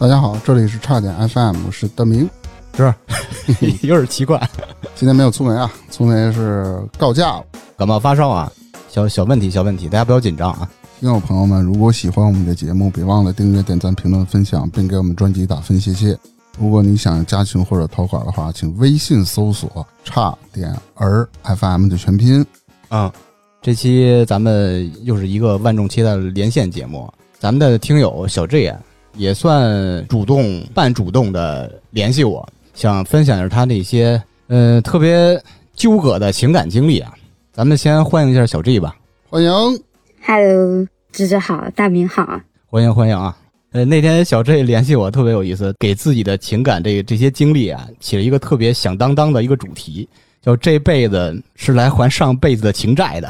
大家好，这里是差点 FM，我是德明，是 有点奇怪。今天没有粗梅啊，粗梅是告假了，感冒发烧啊，小小问题，小问题，大家不要紧张啊。听友朋友们，如果喜欢我们的节目，别忘了订阅、点赞、评论、分享，并给我们专辑打分，谢谢。如果你想加群或者投稿的话，请微信搜索“差点儿 FM” 的全拼。嗯，这期咱们又是一个万众期待的连线节目，咱们的听友小 J 啊，也算主动半主动的联系我，想分享一下他那些呃特别纠葛的情感经历啊。咱们先欢迎一下小 G 吧，欢迎。Hello，芝芝好，大明好。欢迎欢迎啊！呃，那天小 J 联系我特别有意思，给自己的情感这这些经历啊，起了一个特别响当当的一个主题，叫这辈子是来还上辈子的情债的。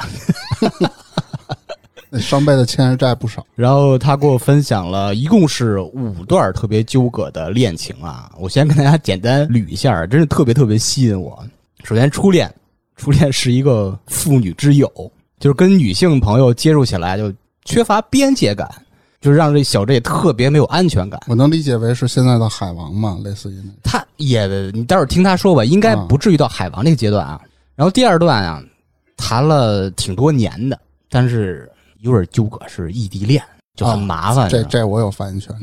那双倍的欠的债不少，然后他给我分享了一共是五段特别纠葛的恋情啊，我先跟大家简单捋一下，真是特别特别吸引我。首先，初恋，初恋是一个妇女之友，就是跟女性朋友接触起来就缺乏边界感，就是让这小 J 特别没有安全感。我能理解为是现在的海王嘛，类似于那。他也，你待会儿听他说吧，应该不至于到海王这个阶段啊。然后第二段啊，谈了挺多年的，但是有点纠葛，是异地恋，就很麻烦。这这我有发言权。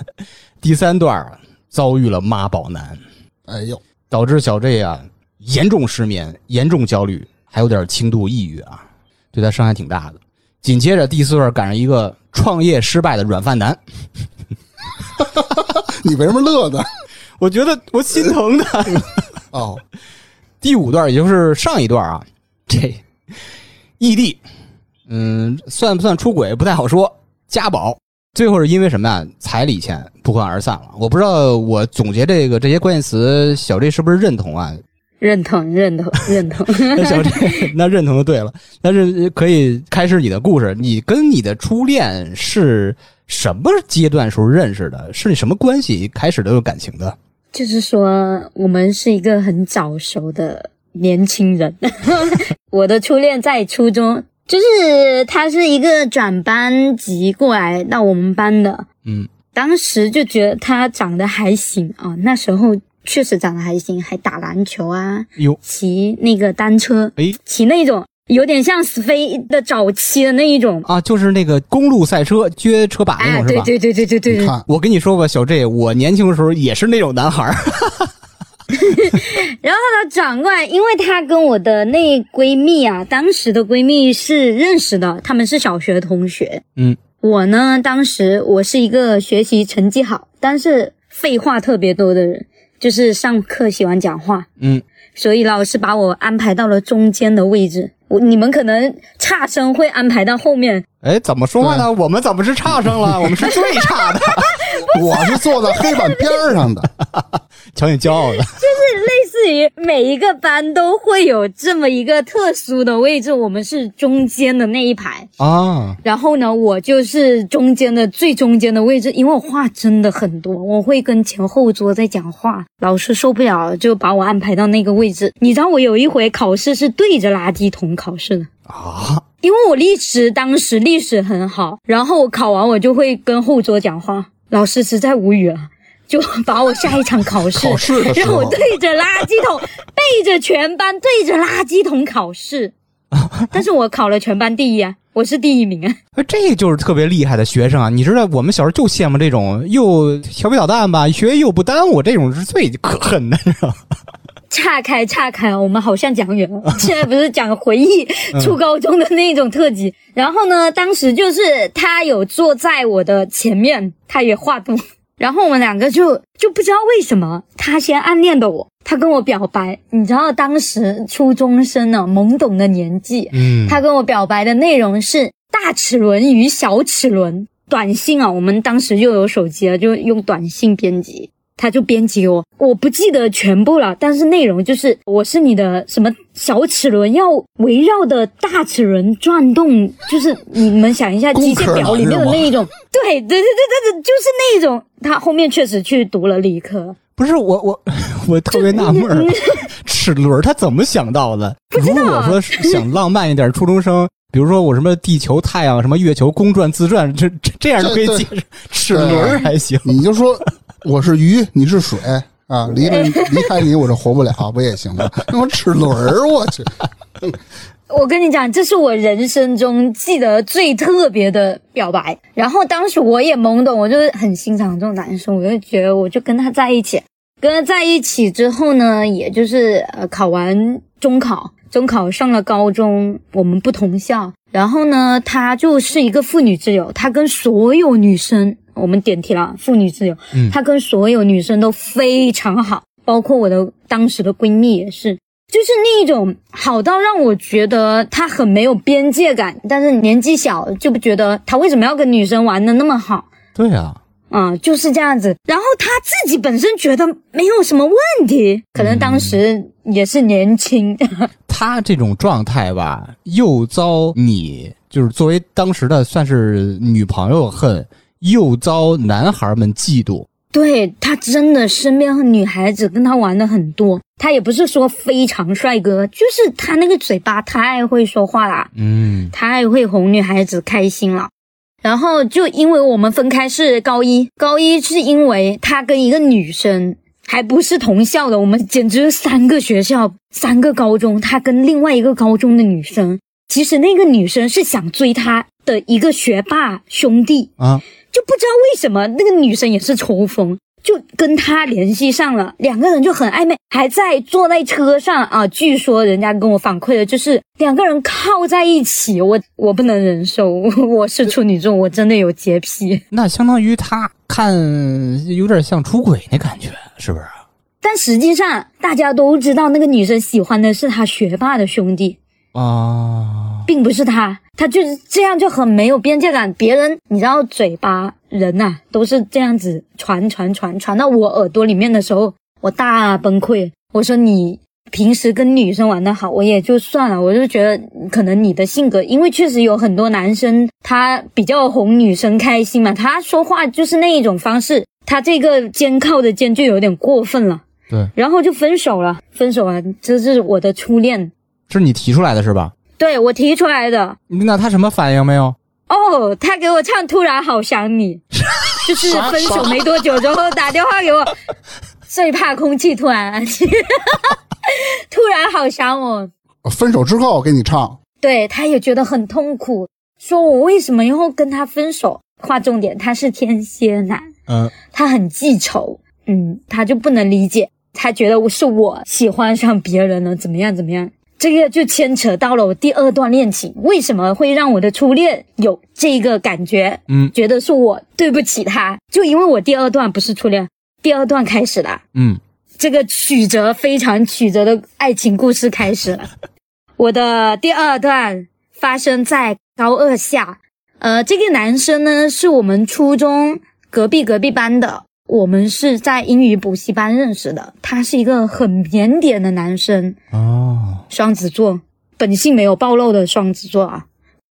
第三段啊，遭遇了妈宝男，哎呦，导致小 J 啊严重失眠、严重焦虑，还有点轻度抑郁啊，对他伤害挺大的。紧接着第四段赶上一个创业失败的软饭男，你为什么乐呢？我觉得我心疼他。哦，第五段也就是上一段啊，这异地，嗯，算不算出轨不太好说。家宝，最后是因为什么呀？彩礼钱不欢而散了。我不知道我总结这个这些关键词，小 J 是不是认同啊？认同，认同，认同。那 小 J 那认同就对了。但是可以开始你的故事。你跟你的初恋是什么阶段时候认识的？是你什么关系开始都有感情的？就是说，我们是一个很早熟的年轻人。我的初恋在初中，就是他是一个转班级过来到我们班的。嗯，当时就觉得他长得还行啊，那时候确实长得还行，还打篮球啊，有，骑那个单车，哎，骑那种有点像死飞的早期的那一种。啊，就是那个公路赛车撅车把那哎，种是吧？对对对对对对。我跟你说吧，小 J，我年轻的时候也是那种男孩儿。然后他转过来，因为他跟我的那闺蜜啊，当时的闺蜜是认识的，他们是小学同学。嗯，我呢，当时我是一个学习成绩好，但是废话特别多的人，就是上课喜欢讲话，嗯，所以老师把我安排到了中间的位置。我你们可能差生会安排到后面，哎，怎么说话呢？我们怎么是差生了？我们是最差的。我是坐在黑板边儿上的，瞧你骄傲的。就是类似于每一个班都会有这么一个特殊的位置，我们是中间的那一排。啊，然后呢，我就是中间的最中间的位置，因为我话真的很多，我会跟前后桌在讲话，老师受不了就把我安排到那个位置。你知道我有一回考试是对着垃圾桶考试的。啊，因为我历史当时历史很好，然后我考完我就会跟后桌讲话，老师实在无语了，就把我下一场考试，让我对着垃圾桶，背着全班对着垃圾桶考试，但是我考了全班第一啊，我是第一名啊。这就是特别厉害的学生啊！你知道，我们小时候就羡慕这种又调皮捣蛋吧，学业又不耽误，这种是最可恨的，是吧？岔开岔开，我们好像讲远了。现在不是讲回忆初高中的那种特辑。然后呢，当时就是他有坐在我的前面，他也画图，然后我们两个就就不知道为什么他先暗恋的我，他跟我表白。你知道当时初中生呢，懵懂的年纪，嗯他跟我表白的内容是大齿轮与小齿轮。短信啊，我们当时又有手机了，就用短信编辑。他就编辑给我，我不记得全部了，但是内容就是我是你的什么小齿轮，要围绕的大齿轮转动，就是你们想一下机械表里面的那一种，对对对对对对，就是那一种。他后面确实去读了理科，不是我我我特别纳闷儿，齿轮他怎么想到的？如果说是想浪漫一点，初中生比如说我什么地球、太阳、什么月球公转自转，这这这样都可以解释。齿轮还行，你就说我是鱼，你是水啊，离了 离开你我就活不了，不也行吗？那我齿轮儿，我去，我跟你讲，这是我人生中记得最特别的表白。然后当时我也懵懂，我就是很欣赏这种男生，我就觉得我就跟他在一起。跟他在一起之后呢，也就是呃考完中考，中考上了高中，我们不同校。然后呢，她就是一个妇女之友，她跟所有女生，我们点题了，妇女之友，嗯他跟所有女生都非常好，包括我的当时的闺蜜也是。就是那一种好到让我觉得她很没有边界感，但是年纪小就不觉得她为什么要跟女生玩的那么好，对啊，啊、就是这样子。然后他自己本身觉得没有什么问题，可能当时也是年轻，他这种状态吧，又遭你就是作为当时的算是女朋友恨，又遭男孩们嫉妒。对他真的身边和女孩子跟他玩的很多，他也不是说非常帅哥，就是他那个嘴巴太会说话啦。嗯太会哄女孩子开心了。然后就因为我们分开是高一，高一是因为他跟一个女生还不是同校的，我们简直是三个学校、三个高中，他跟另外一个高中的女生，其实那个女生是想追他的一个学霸兄弟，啊，就不知道为什么那个女生也是抽风，就跟他联系上了，两个人就很暧昧，还在坐在车上啊。据说人家跟我反馈的就是两个人靠在一起，我我不能忍受，我是处女座，我真的有洁癖。那相当于他看有点像出轨那感觉，是不是？但实际上大家都知道，那个女生喜欢的是他学霸的兄弟，啊，并不是他，他就是这样就很没有边界感。别人你知道，嘴巴人呐、都是这样子传传传传到我耳朵里面的时候，我大崩溃。我说你平时跟女生玩的好，我也就算了，我就觉得可能你的性格，因为确实有很多男生他比较哄女生开心嘛，他说话就是那一种方式，他这个肩靠的肩就有点过分了。对，然后就分手了，分手了，这是我的初恋，这是你提出来的是吧？对我提出来的。那他什么反应没有？哦，他给我唱《突然好想你》，就是分手没多久之后打电话给我，最怕空气突然安静，突然好想我。分手之后给你唱，对，他也觉得很痛苦，说我为什么要跟他分手？划重点，他是天蝎男，嗯，他很记仇，嗯，他就不能理解，他觉得我是我喜欢上别人了，怎么样怎么样？这个就牵扯到了我第二段恋情，为什么会让我的初恋有这个感觉？嗯觉得是我对不起他，就因为我第二段不是初恋，第二段开始了，嗯，这个曲折非常曲折的爱情故事开始了。我的第二段发生在高二下，呃，这个男生呢是我们初中隔壁隔壁班的，我们是在英语补习班认识的。他是一个很腼腆的男生，哦，双子座，本性没有暴露的双子座啊。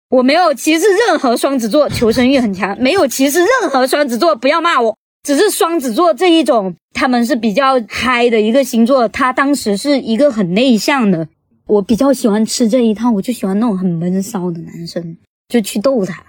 我没有歧视任何双子座，求生欲很强，没有歧视任何双子座，不要骂我。只是双子座这一种，他们是比较嗨的一个星座，他当时是一个很内向的。我比较喜欢吃这一套，我就喜欢那种很闷骚的男生，就去逗他。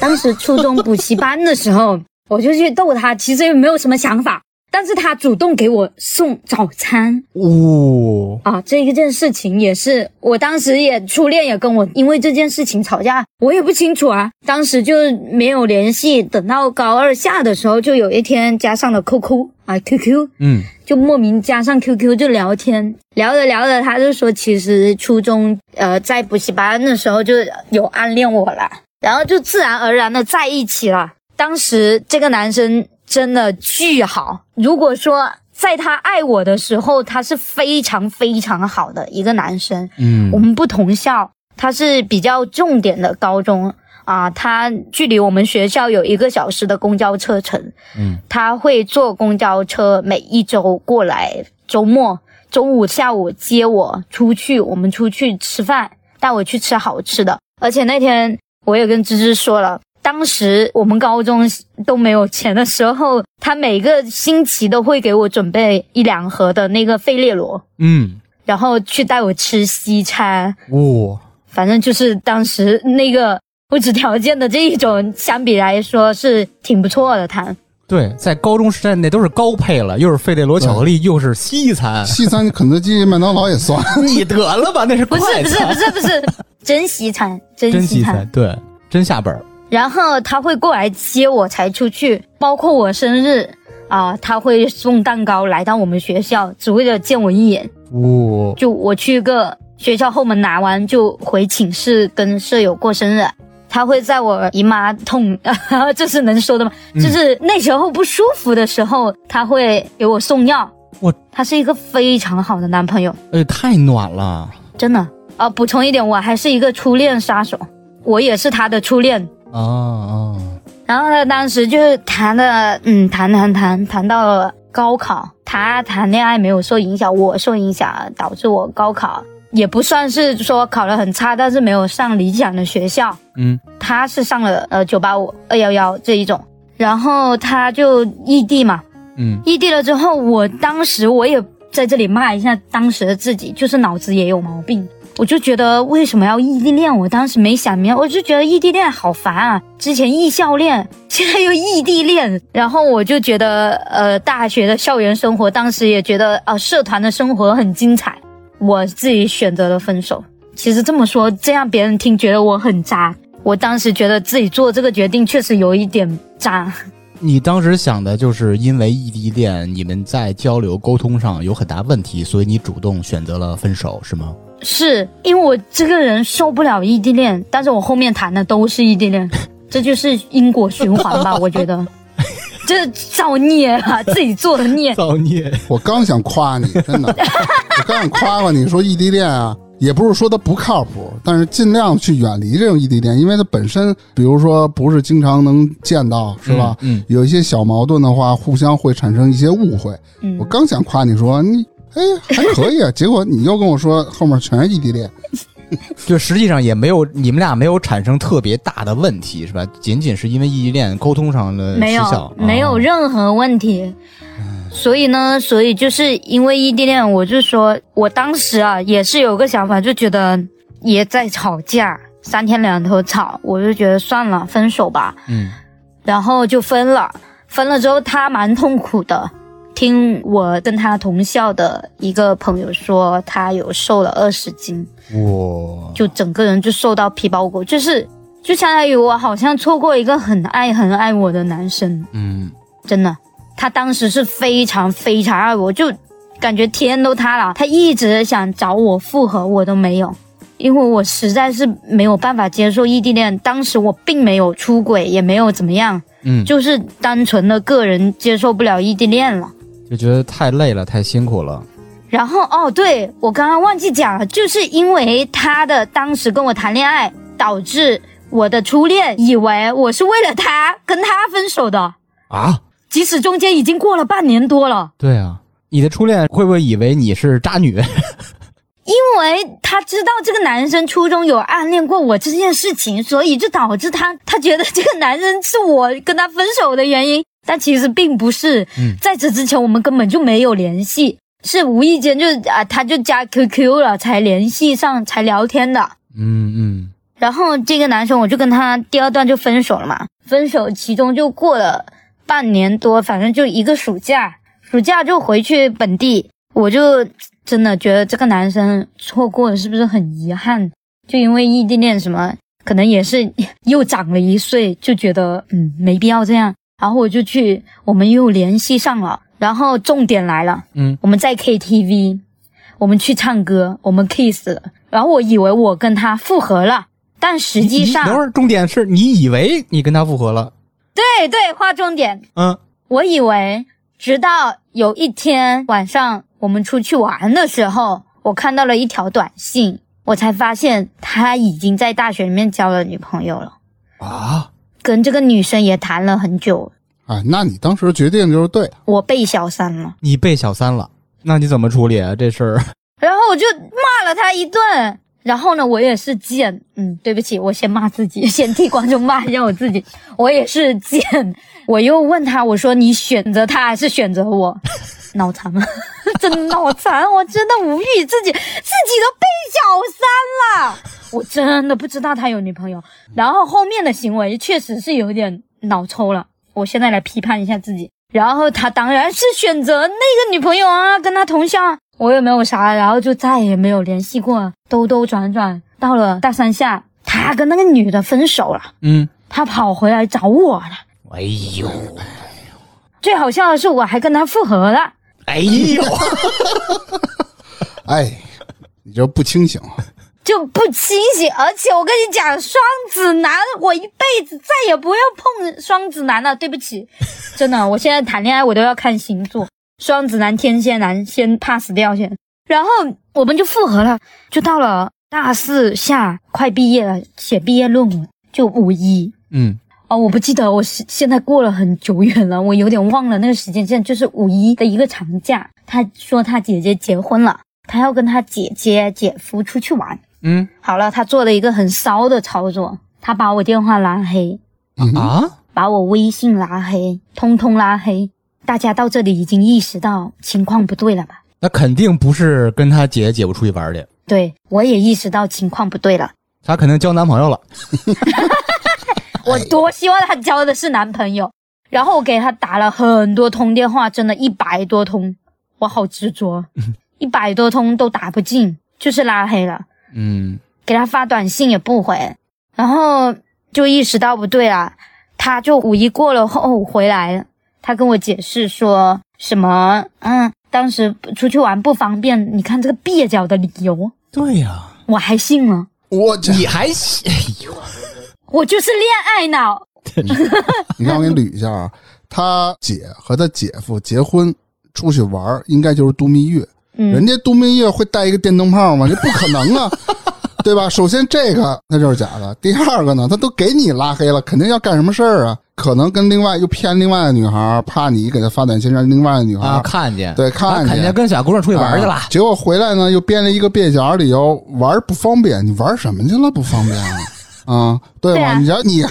当时初中补习班的时候，我就去逗他，其实也没有什么想法，但是他主动给我送早餐，哦，啊，这一件事情也是，我当时也初恋也跟我因为这件事情吵架，我也不清楚啊，当时就没有联系。等到高二下的时候，就有一天加上了 QQ 啊，QQ 嗯，就莫名加上 QQ 就聊天，聊着聊着，他就说其实初中呃在补习班的时候就有暗恋我了，然后就自然而然的在一起了。当时这个男生真的巨好，如果说在他爱我的时候，他是非常非常好的一个男生。嗯我们不同校，他是比较重点的高中啊，他距离我们学校有一个小时的公交车程。嗯，他会坐公交车，每一周过来，周末周五、下午接我出去，我们出去吃饭，带我去吃好吃的。而且那天我也跟芝芝说了。当时我们高中都没有钱的时候，他每个星期都会给我准备一两盒的那个费列罗，嗯，然后去带我吃西餐，哇，反正就是当时那个物质条件的这一种，相比来说是挺不错的。他对，在高中时代那都是高配了，又是费列罗巧克力，又是西餐。西餐肯德基、麦当劳也算。你得了吧，那是不是快餐不是不是不是真西餐，真真西餐。西餐，对，真下本儿。然后他会过来接我才出去，包括我生日啊、他会送蛋糕来到我们学校，只为了见我一眼。哇、就我去个学校后门拿完，就回寝室跟舍友过生日。他会在我姨妈痛，这是能说的吗？就是那时候不舒服的时候，他会给我送药。我他是一个非常好的男朋友，哎，太暖了。真的。啊，补充一点，我还是一个初恋杀手，我也是他的初恋。啊啊！然后他，当时就是谈的，嗯，谈谈谈谈到了高考，他谈恋爱没有受影响，我受影响，导致我高考也不算是说考得很差，但是没有上理想的学校。嗯，他是上了呃九八五、二幺幺这一种，然后他就异地嘛，嗯，异地了之后，我当时我也在这里骂一下当时的自己，就是脑子也有毛病。我就觉得为什么要异地恋？我当时没想明白，我就觉得异地恋好烦啊！之前异校恋，现在又异地恋，然后我就觉得，呃，大学的校园生活，当时也觉得，呃，社团的生活很精彩，我自己选择了分手。其实这么说，这样别人听觉得我很渣。我当时觉得自己做这个决定确实有一点渣。你当时想的就是因为异地恋，你们在交流沟通上有很大问题，所以你主动选择了分手，是吗？是因为我这个人受不了异地恋，但是我后面谈的都是异地恋，这就是因果循环吧？我觉得，这造孽啊，自己做的孽。造孽！我刚想夸你，真的，我刚想夸夸你说异地恋啊，也不是说他不靠谱，但是尽量去远离这种异地恋，因为它本身，比如说不是经常能见到，是吧？嗯，有一些小矛盾的话，互相会产生一些误会。嗯我刚想夸你说你，哎，还可以啊，结果你又跟我说后面全是异地恋，就实际上也没有你们俩没有产生特别大的问题，是吧？仅仅是因为异地恋沟通上的没失效有，没有哦任何问题。所以呢，所以就是因为异地恋，我就说我当时啊也是有个想法，就觉得也在吵架，三天两头吵，我就觉得算了，分手吧。嗯然后就分了。分了之后，他蛮痛苦的。听我跟他同校的一个朋友说，他有瘦了二十斤，哇，就整个人就瘦到皮包骨，就是就相当于我好像错过一个很爱很爱我的男生，嗯真的。他当时是非常非常爱我，就感觉天都塌了。他一直想找我复合，我都没有，因为我实在是没有办法接受异地恋。当时我并没有出轨，也没有怎么样，嗯，就是单纯的个人接受不了异地恋了。就觉得太累了，太辛苦了。然后哦，对我刚刚忘记讲了，就是因为他的当时跟我谈恋爱，导致我的初恋以为我是为了他跟他分手的，啊？即使中间已经过了半年多了。对啊，你的初恋会不会以为你是渣女？因为他知道这个男生初中有暗恋过我这件事情，所以就导致他他觉得这个男生是我跟他分手的原因，但其实并不是。嗯在此之前我们根本就没有联系，是无意间就啊他就加 QQ 了，才联系上，才聊天的。嗯嗯然后这个男生我就跟他第二段就分手了嘛，分手其中就过了半年多，反正就一个暑假，暑假就回去本地，我就真的觉得这个男生错过了是不是很遗憾？就因为异地恋什么，可能也是又长了一岁，就觉得嗯没必要这样，然后我就去，我们又联系上了，然后重点来了，嗯，我们在 KTV，我们去唱歌，我们 kiss 了，然后我以为我跟他复合了，但实际上你等会儿，重点是你以为你跟他复合了，对对，划重点。嗯。我以为，直到有一天晚上我们出去玩的时候，我看到了一条短信，我才发现他已经在大学里面交了女朋友了，啊，跟这个女生也谈了很久。啊，那你当时决定就是对。我被小三了，你被小三了，那你怎么处理啊？这事儿？然后我就骂了他一顿。然后呢，我也是贱，嗯，对不起，我先骂自己，先替观众骂一下我自己，我也是贱。我又问他，我说你选择他还是选择我？脑残了，真脑残！我真的无语，自己自己都被小三了，我真的不知道他有女朋友。然后后面的行为确实是有点脑抽了。我现在来批判一下自己。然后他当然是选择那个女朋友啊，跟他同校，我也没有啥，然后就再也没有联系过。兜兜转转到了大三下，他跟那个女的分手了，嗯，他跑回来找我了。哎呦，最好笑的是，我还跟他复合了。哎呦，哎，你这不清醒。就不清醒，而且我跟你讲，双子男，我一辈子再也不要碰双子男了。对不起，真的，我现在谈恋爱我都要看星座，双子男、天蝎男先 pass 掉先，然后我们就复合了，就到了大四下，快毕业了，写毕业论文，就五一。嗯，哦，我不记得，我现现在过了很久远了，我有点忘了那个时间线，就是五一的一个长假，他说他姐姐结婚了，他要跟他姐姐、姐夫出去玩。嗯好了，他做了一个很骚的操作，他把我电话拉黑，嗯啊，把我微信拉黑，通通拉黑。大家到这里已经意识到情况不对了吧？那肯定不是跟他姐姐姐夫出去玩的，对，我也意识到情况不对了。他肯定交男朋友了。我多希望他交的是男朋友。然后我给他打了很多通电话，真的一百多通，我好执着，一百多通都打不进，就是拉黑了。嗯。给他发短信也不回，然后就意识到不对了，他就五一过了后回来了，他跟我解释说什么，嗯，当时出去玩不方便，你看这个蹩脚的理由，对呀、我还信了，我，你还信？哎呦，我就是恋爱脑，你看我给你捋一下啊，他姐和他姐夫结婚出去玩，应该就是度蜜月。人嗯，家度蜜月会带一个电灯泡吗？这不可能啊，对吧？首先这个那就是假的，第二个呢，他都给你拉黑了，肯定要干什么事儿啊？可能跟另外又骗另外的女孩，怕你给他发短信让另外的女孩、啊，看见对看见他肯定跟小姑娘出去玩去了。啊结果回来呢，又编了一个蹩脚理由，玩不方便。你玩什么去了？不方便啊？啊，对吗？对啊你要你还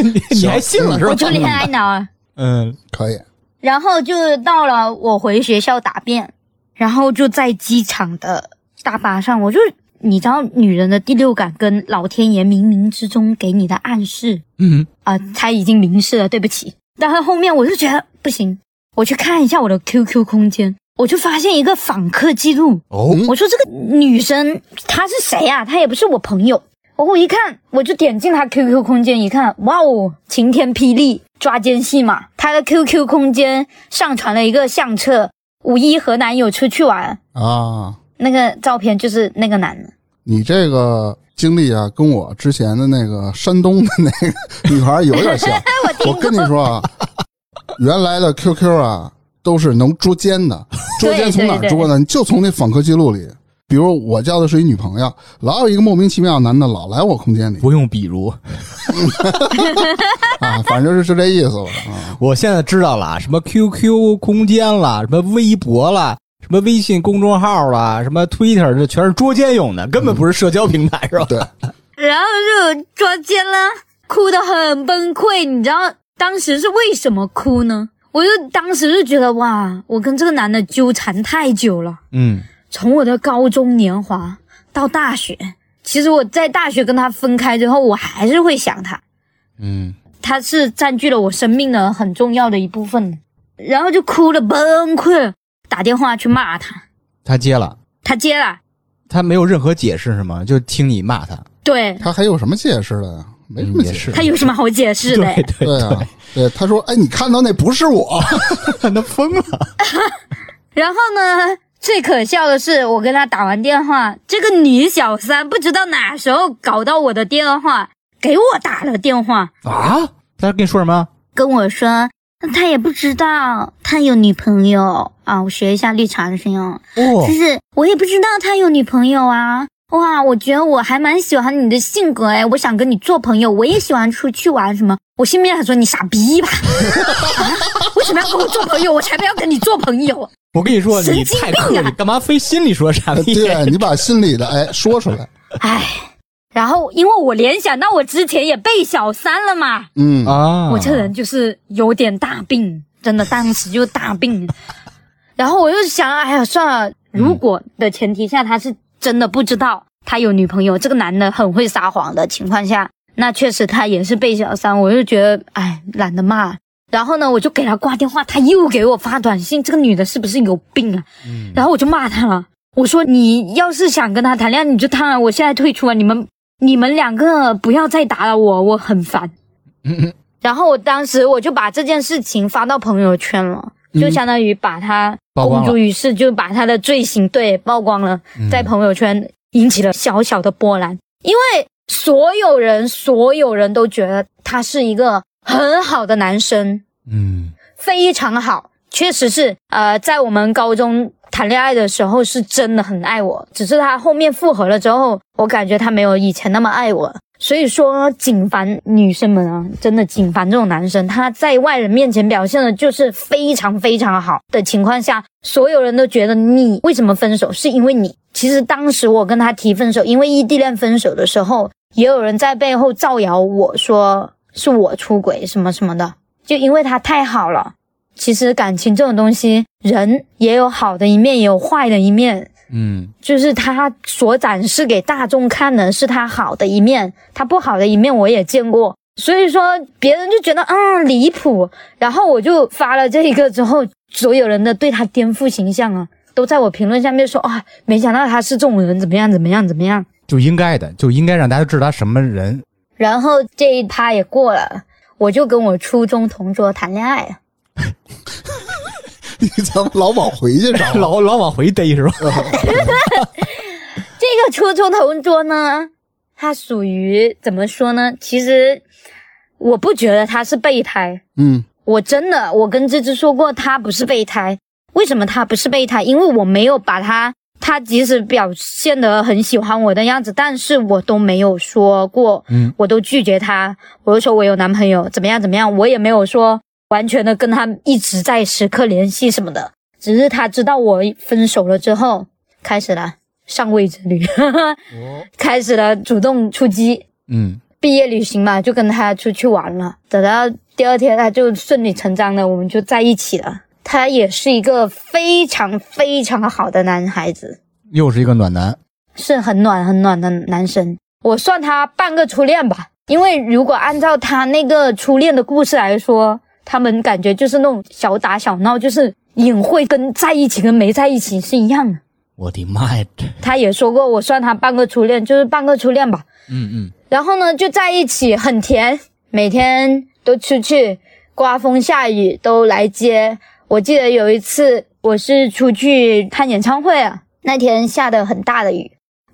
你还信了是吧我？就恋爱脑啊。嗯可以，然后就到了我回学校答辩，然后就在机场的大巴上，我就你知道女人的第六感跟老天爷冥冥之中给你的暗示嗯，啊、他已经明示了，对不起。但是后面我就觉得不行，我去看一下我的 QQ 空间，我就发现一个访客记录，哦，我说这个女生她是谁啊、她也不是我朋友。我一看，我就点进他 QQ 空间一看，哇哦，晴天霹雳，抓奸戏嘛！他的 QQ 空间上传了一个相册，五一和男友出去玩，啊。那个照片就是那个男的。你这个经历啊，跟我之前的那个山东的那个女孩有点像。我跟你说啊，原来的 QQ 啊都是能捉奸的，捉奸从哪捉呢？你就从那访客记录里。比如我交的是一女朋友，老有一个莫名其妙的男的老来我空间里不用比如，啊，反正就是这意思了啊。我现在知道了，什么 QQ 空间啦，什么微博啦，什么微信公众号啦，什么 Twitter，这全是捉奸用的，根本不是社交平台，是吧？对，然后就捉奸了，哭得很崩溃。你知道当时是为什么哭呢？我就当时就觉得哇，我跟这个男的纠缠太久了。嗯从我的高中年华到大学，其实我在大学跟他分开之后，我还是会想他，嗯，他是占据了我生命的很重要的一部分，然后就哭了，崩溃，打电话去骂他，他接了，他接了，他没有任何解释是吗？就听你骂他，对。他还有什么解释的？呀？没什么解释。他有什么好解释的？对对对啊，对，他说：“哎，你看到那不是我。他疯了，然后呢，最可笑的是，我跟他打完电话，这个女小三不知道哪时候搞到我的电话，给我打了电话，啊？他跟你说什么？跟我说他也不知道他有女朋友啊。我学一下绿茶的声音哦，哦就是我也不知道他有女朋友啊。哇，我觉得我还蛮喜欢你的性格哎，我想跟你做朋友，我也喜欢出去玩什么。我心里面想说你傻逼吧，啊，为什么要跟我做朋友？我才不要跟你做朋友。我跟你说，你神经病啊你，干嘛非心里说傻逼？对你把心里的哎说出来。哎，然后因为我联想到我之前也被小三了嘛，嗯，啊，我这人就是有点大病，真的当时就大病。然后我又想，哎呀，算了，如果的前提下他是真的不知道，他有女朋友，这个男的很会撒谎的情况下，那确实他也是被小三，我就觉得哎懒得骂。然后呢，我就给他挂电话，他又给我发短信，这个女的是不是有病啊？然后我就骂他了，我说你要是想跟他谈恋爱，你就谈啊，我现在退出啊，你们你们两个不要再打扰我，我很烦。然后我当时我就把这件事情发到朋友圈了，就相当于把他公诸于世，就把他的罪行对曝光了，在朋友圈引起了小小的波澜，因为所有人所有人都觉得他是一个很好的男生，嗯。非常好，确实是呃，在我们高中谈恋爱的时候是真的很爱我，只是他后面复合了之后，我感觉他没有以前那么爱我。所以说，谨防女生们啊，真的谨防这种男生，他在外人面前表现的就是非常非常好的情况下，所有人都觉得你为什么分手，是因为你。其实当时我跟他提分手，因为异地恋分手的时候，也有人在背后造谣我说是我出轨什么什么的，就因为他太好了。其实感情这种东西，人也有好的一面，也有坏的一面。嗯就是他所展示给大众看的是他好的一面，他不好的一面我也见过。所以说别人就觉得嗯离谱，然后我就发了这一个之后，所有人的对他颠覆形象啊，都在我评论下面说啊，没想到他是这种人，怎么样怎么样怎么样。就应该的，就应该让大家知道他什么人。然后这一趴也过了，我就跟我初中同桌谈恋爱了。你怎么老往回去找？老老往回逮是吧？这个初中同桌呢，他属于怎么说呢？其实我不觉得他是备胎，嗯我真的，我跟芝芝说过，他不是备胎。为什么他不是备胎？因为我没有把他，他即使表现得很喜欢我的样子，但是我都没有说过，嗯，我都拒绝他，我就说我有男朋友，怎么样怎么样，我也没有说完全的跟他一直在时刻联系什么的，只是他知道我分手了之后，开始了上位之旅，开始了主动出击，嗯毕业旅行嘛，就跟他出去玩了。等到第二天，他就顺理成章的，我们就在一起了。他也是一个非常非常好的男孩子，又是一个暖男。是很暖很暖的男生。我算他半个初恋吧，因为如果按照他那个初恋的故事来说，他们感觉就是那种小打小闹，就是隐晦，跟在一起跟没在一起是一样的。我的妈呀！他也说过，我算他半个初恋，就是半个初恋吧。嗯嗯然后呢，就在一起，很甜，每天都出去，刮风下雨都来接。我记得有一次，我是出去看演唱会啊，那天下的很大的雨，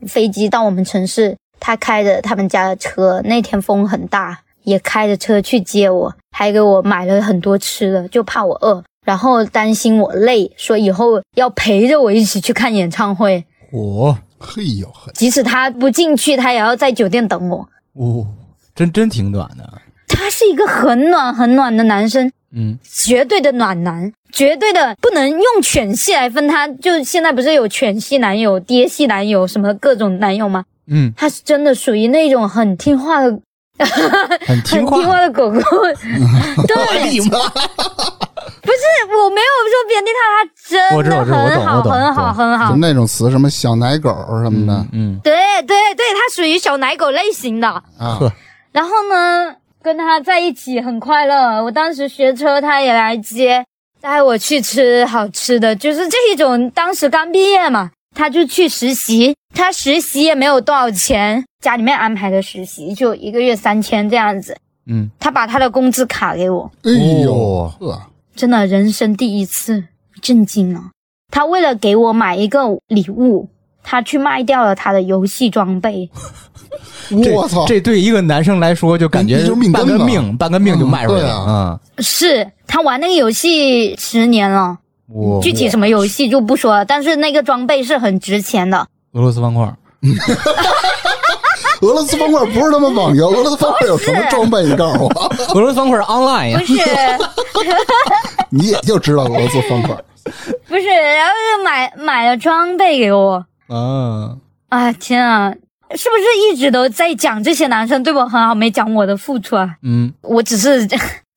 飞机到我们城市，他开着他们家的车，那天风很大，也开着车去接我，还给我买了很多吃的，就怕我饿，然后担心我累，说以后要陪着我一起去看演唱会，我嘿呦嘿，即使他不进去，他也要在酒店等我。哦，真真挺暖的。他是一个很暖很暖的男生，嗯绝对的暖男，绝对的不能用犬系来分他。就现在不是有犬系男友、爹系男友什么各种男友吗？嗯，他是真的属于那种很听话的、很听话。很听话的狗狗。对，你妈！不是我没有说贬低他，他我知道真的我知道我懂很好，很好，很好就。那种词，什么小奶狗什么的嗯，对对对，它属于小奶狗类型的。啊，然后呢，跟它在一起很快乐。我当时学车，它也来接，带我去吃好吃的，就是这一种。当时刚毕业嘛，他就去实习，他实习也没有多少钱，家里面安排的实习就一个月三千这样子。嗯，他把他的工资卡给我，哎呦真的人生第一次震惊了。他为了给我买一个礼物，他去卖掉了他的游戏装备。我操，这对一个男生来说，就感觉就命半个命，半个命就卖出去嗯对了。嗯，是他玩那个游戏十年了。我具体什么游戏就不说了，但是那个装备是很值钱的。俄罗斯方块，俄罗斯方块不是他妈网游，俄罗斯方块有什么装备？你告诉我，俄罗斯方块 online 呀不。是 你也就知道俄罗斯方块。不是，然后就买买了装备给我。啊，啊天啊，是不是一直都在讲这些男生对我很好，没讲我的付出啊？嗯我只是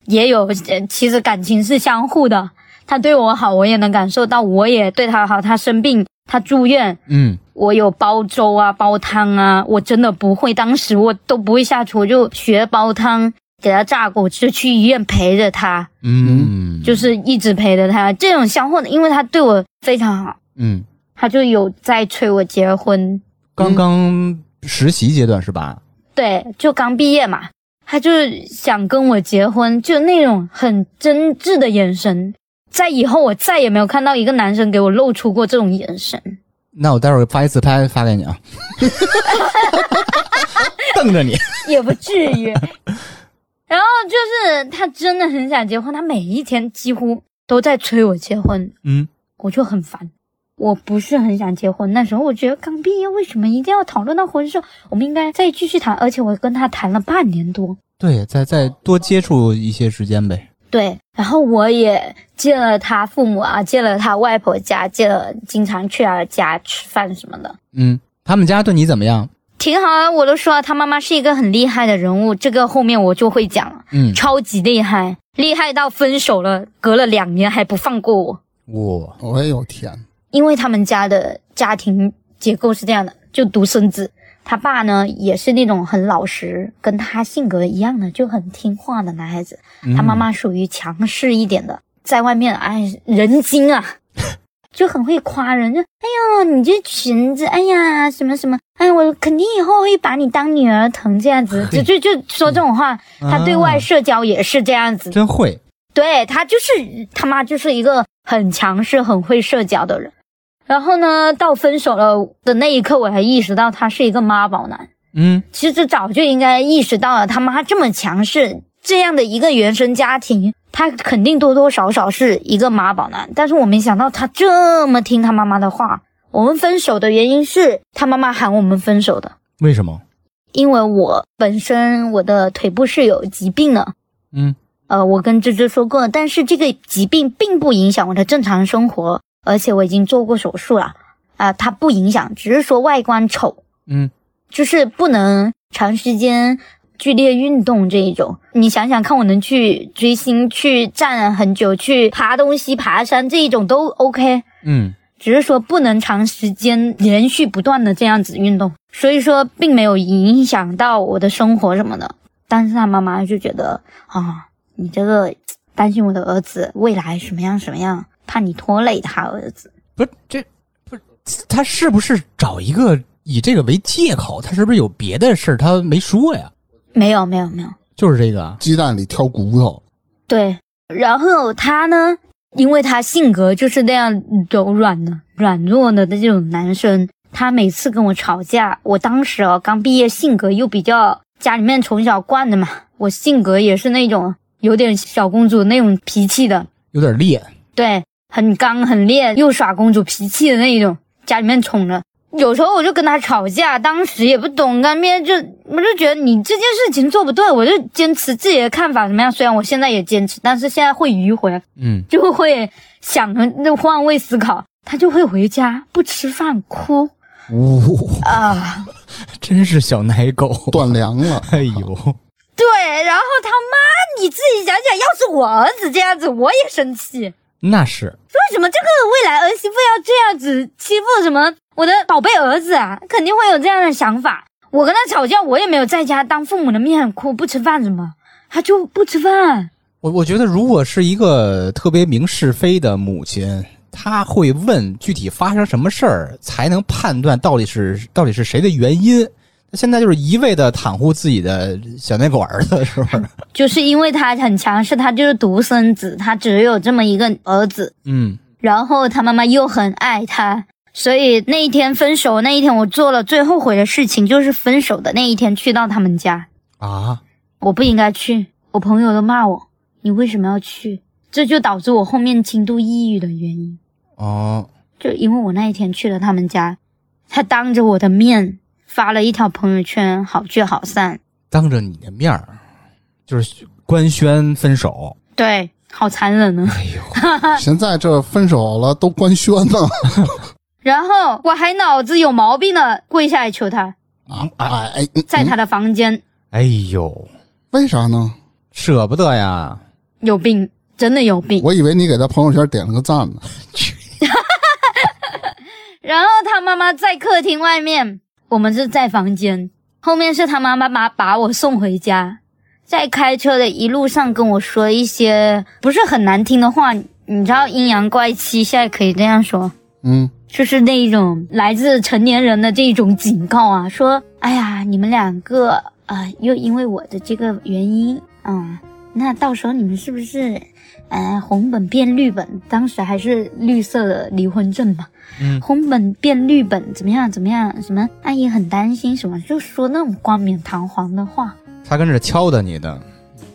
也有，呃其实感情是相互的。他对我好，我也能感受到，我也对他好。他生病，他住院，嗯，我有煲粥啊、煲汤啊，我真的不会，当时我都不会下厨，我就学煲汤，给他榨果汁，去医院陪着他，嗯，就是一直陪着他。这种相互的，因为他对我非常好，嗯，他就有在催我结婚，刚刚实习阶段是吧？对，就刚毕业嘛，他就是想跟我结婚，就那种很真挚的眼神。在以后，我再也没有看到一个男生给我露出过这种眼神。那我待会儿发一自拍发给你啊，瞪着你。也不至于。然后就是他真的很想结婚，他每一天几乎都在催我结婚，嗯，我就很烦。我不是很想结婚，那时候我觉得刚毕业，为什么一定要讨论到婚事？我们应该再继续谈，而且我跟他谈了半年多。对，再再多接触一些时间呗。对，然后我也见了他父母啊，见了他外婆家，见了经常去他家吃饭什么的，嗯，他们家对你怎么样？挺好啊。我都说了他妈妈是一个很厉害的人物，这个后面我就会讲了，嗯，超级厉害，厉害到分手了，隔了两年还不放过我，我，哎呦天，因为他们家的家庭结构是这样的，就独生子。他爸呢也是那种很老实，跟他性格一样的，就很听话的男孩子。他妈妈属于强势一点的，在外面哎人精啊，就很会夸人，就哎呦你这裙子，哎呀什么什么，哎我肯定以后会把你当女儿疼这样子，就就就说这种话。他对外社交也是这样子，真会。对他就是他妈就是一个很强势、很会社交的人。然后呢，到分手了的那一刻，我才意识到他是一个妈宝男。嗯，其实早就应该意识到了，他妈这么强势，这样的一个原生家庭，他肯定多多少少是一个妈宝男。但是我没想到他这么听他妈妈的话。我们分手的原因是他妈妈喊我们分手的，为什么？因为我本身我的腿部是有疾病的。嗯，呃，我跟芝芝说过，但是这个疾病并不影响我的正常生活。而且我已经做过手术了，啊，它不影响，只是说外观丑，嗯，就是不能长时间剧烈运动这一种。你想想看，我能去追星、去站很久、去爬东西、爬山这一种都 OK，嗯，只是说不能长时间连续不断的这样子运动，所以说并没有影响到我的生活什么的。但是他妈妈就觉得啊，你这个担心我的儿子未来什么样什么样。怕你拖累他儿子，不是这，不是他是不是找一个以这个为借口？他是不是有别的事儿他没说呀？没有，没有，没有，就是这个鸡蛋里挑骨头。对，然后他呢，因为他性格就是那样柔软的、软弱的的这种男生，他每次跟我吵架，我当时哦刚毕业，性格又比较家里面从小惯的嘛，我性格也是那种有点小公主那种脾气的，有点烈，对。很刚很烈，又耍公主脾气的那一种，家里面宠着。有时候我就跟他吵架，当时也不懂，干面就我就觉得你这件事情做不对，我就坚持自己的看法怎么样？虽然我现在也坚持，但是现在会迂回，嗯，就会想那换位思考，他就会回家不吃饭哭，呜啊，真是小奶狗，断粮了。哎呦，对，然后他妈你自己想想，要是我儿子这样子，我也生气。那是为什么这个未来儿媳妇要这样子欺负什么我的宝贝儿子啊？肯定会有这样的想法。我跟他吵架，我也没有在家当父母的面哭不吃饭什么，他就不吃饭。我我觉得，如果是一个特别明是非的母亲，她会问具体发生什么事儿，才能判断到底是到底是谁的原因。现在就是一味的袒护自己的小奶狗儿子，是不是？就是因为他很强势，他就是独生子，他只有这么一个儿子。嗯，然后他妈妈又很爱他，所以那一天分手那一天，我做了最后悔的事情，就是分手的那一天去到他们家。啊，我不应该去，我朋友都骂我，你为什么要去？这就导致我后面轻度抑郁的原因。哦，就因为我那一天去了他们家，他当着我的面。发了一条朋友圈，好聚好散，当着你的面儿，就是官宣分手，对，好残忍啊！哎呦，现在这分手了都官宣呢，然后我还脑子有毛病的跪下来求他啊！哎哎，在他的房间，哎呦，为啥呢？舍不得呀，有病，真的有病。我以为你给他朋友圈点了个赞呢。然后他妈妈在客厅外面，我们是在房间，后面是他妈妈把把我送回家，在开车的一路上跟我说一些不是很难听的话，你知道阴阳怪气，现在可以这样说。嗯，就是那一种来自成年人的这种警告啊，说，哎呀，你们两个啊、呃又因为我的这个原因，啊、那到时候你们是不是，呃，红本变绿本？当时还是绿色的离婚证嘛，嗯红本变绿本怎么样？怎么样？什么阿姨很担心什么？就说那种冠冕堂皇的话。他跟着敲的你的，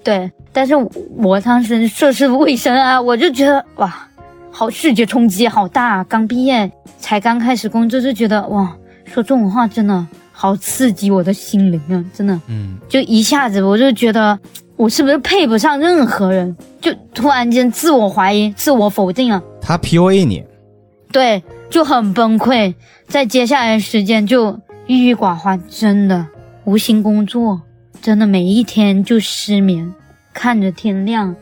对，但是我我当时涉世未深啊，我就觉得哇，好视觉冲击好大、啊。刚毕业，才刚开始工作，就觉得哇，说这种话真的好刺激我的心灵啊！真的，嗯，就一下子我就觉得我是不是配不上任何人，就突然间自我怀疑、自我否定了，他 PUA 你，对，就很崩溃。在接下来的时间就郁郁寡欢，真的无心工作，真的每一天就失眠，看着天亮，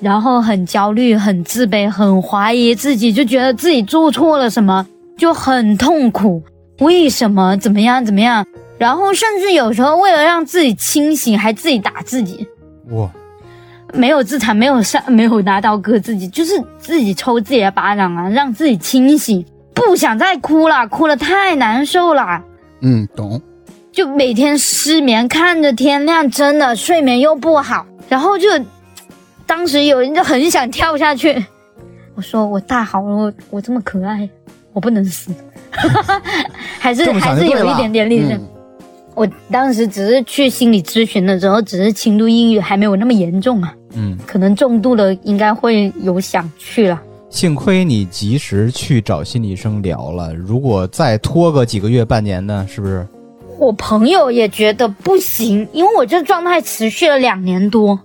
然后很焦虑、很自卑、很怀疑自己，就觉得自己做错了什么，就很痛苦。为什么？怎么样？怎么样？然后甚至有时候为了让自己清醒，还自己打自己。哇，没有自残，没有上，没有拿刀割自己，就是自己抽自己的巴掌啊，让自己清醒，不想再哭了，哭了太难受了，嗯，懂。就每天失眠，看着天亮，真的睡眠又不好，然后就，当时有人就很想跳下去，我说我大好了，我我这么可爱，我不能死，还是这么想还是有一点点力量。嗯我当时只是去心理咨询的时候，只是轻度抑郁，还没有那么严重啊。嗯，可能重度的应该会有想去了。幸亏你及时去找心理医生聊了，如果再拖个几个月、半年呢，是不是？我朋友也觉得不行，因为我这状态持续了两年多，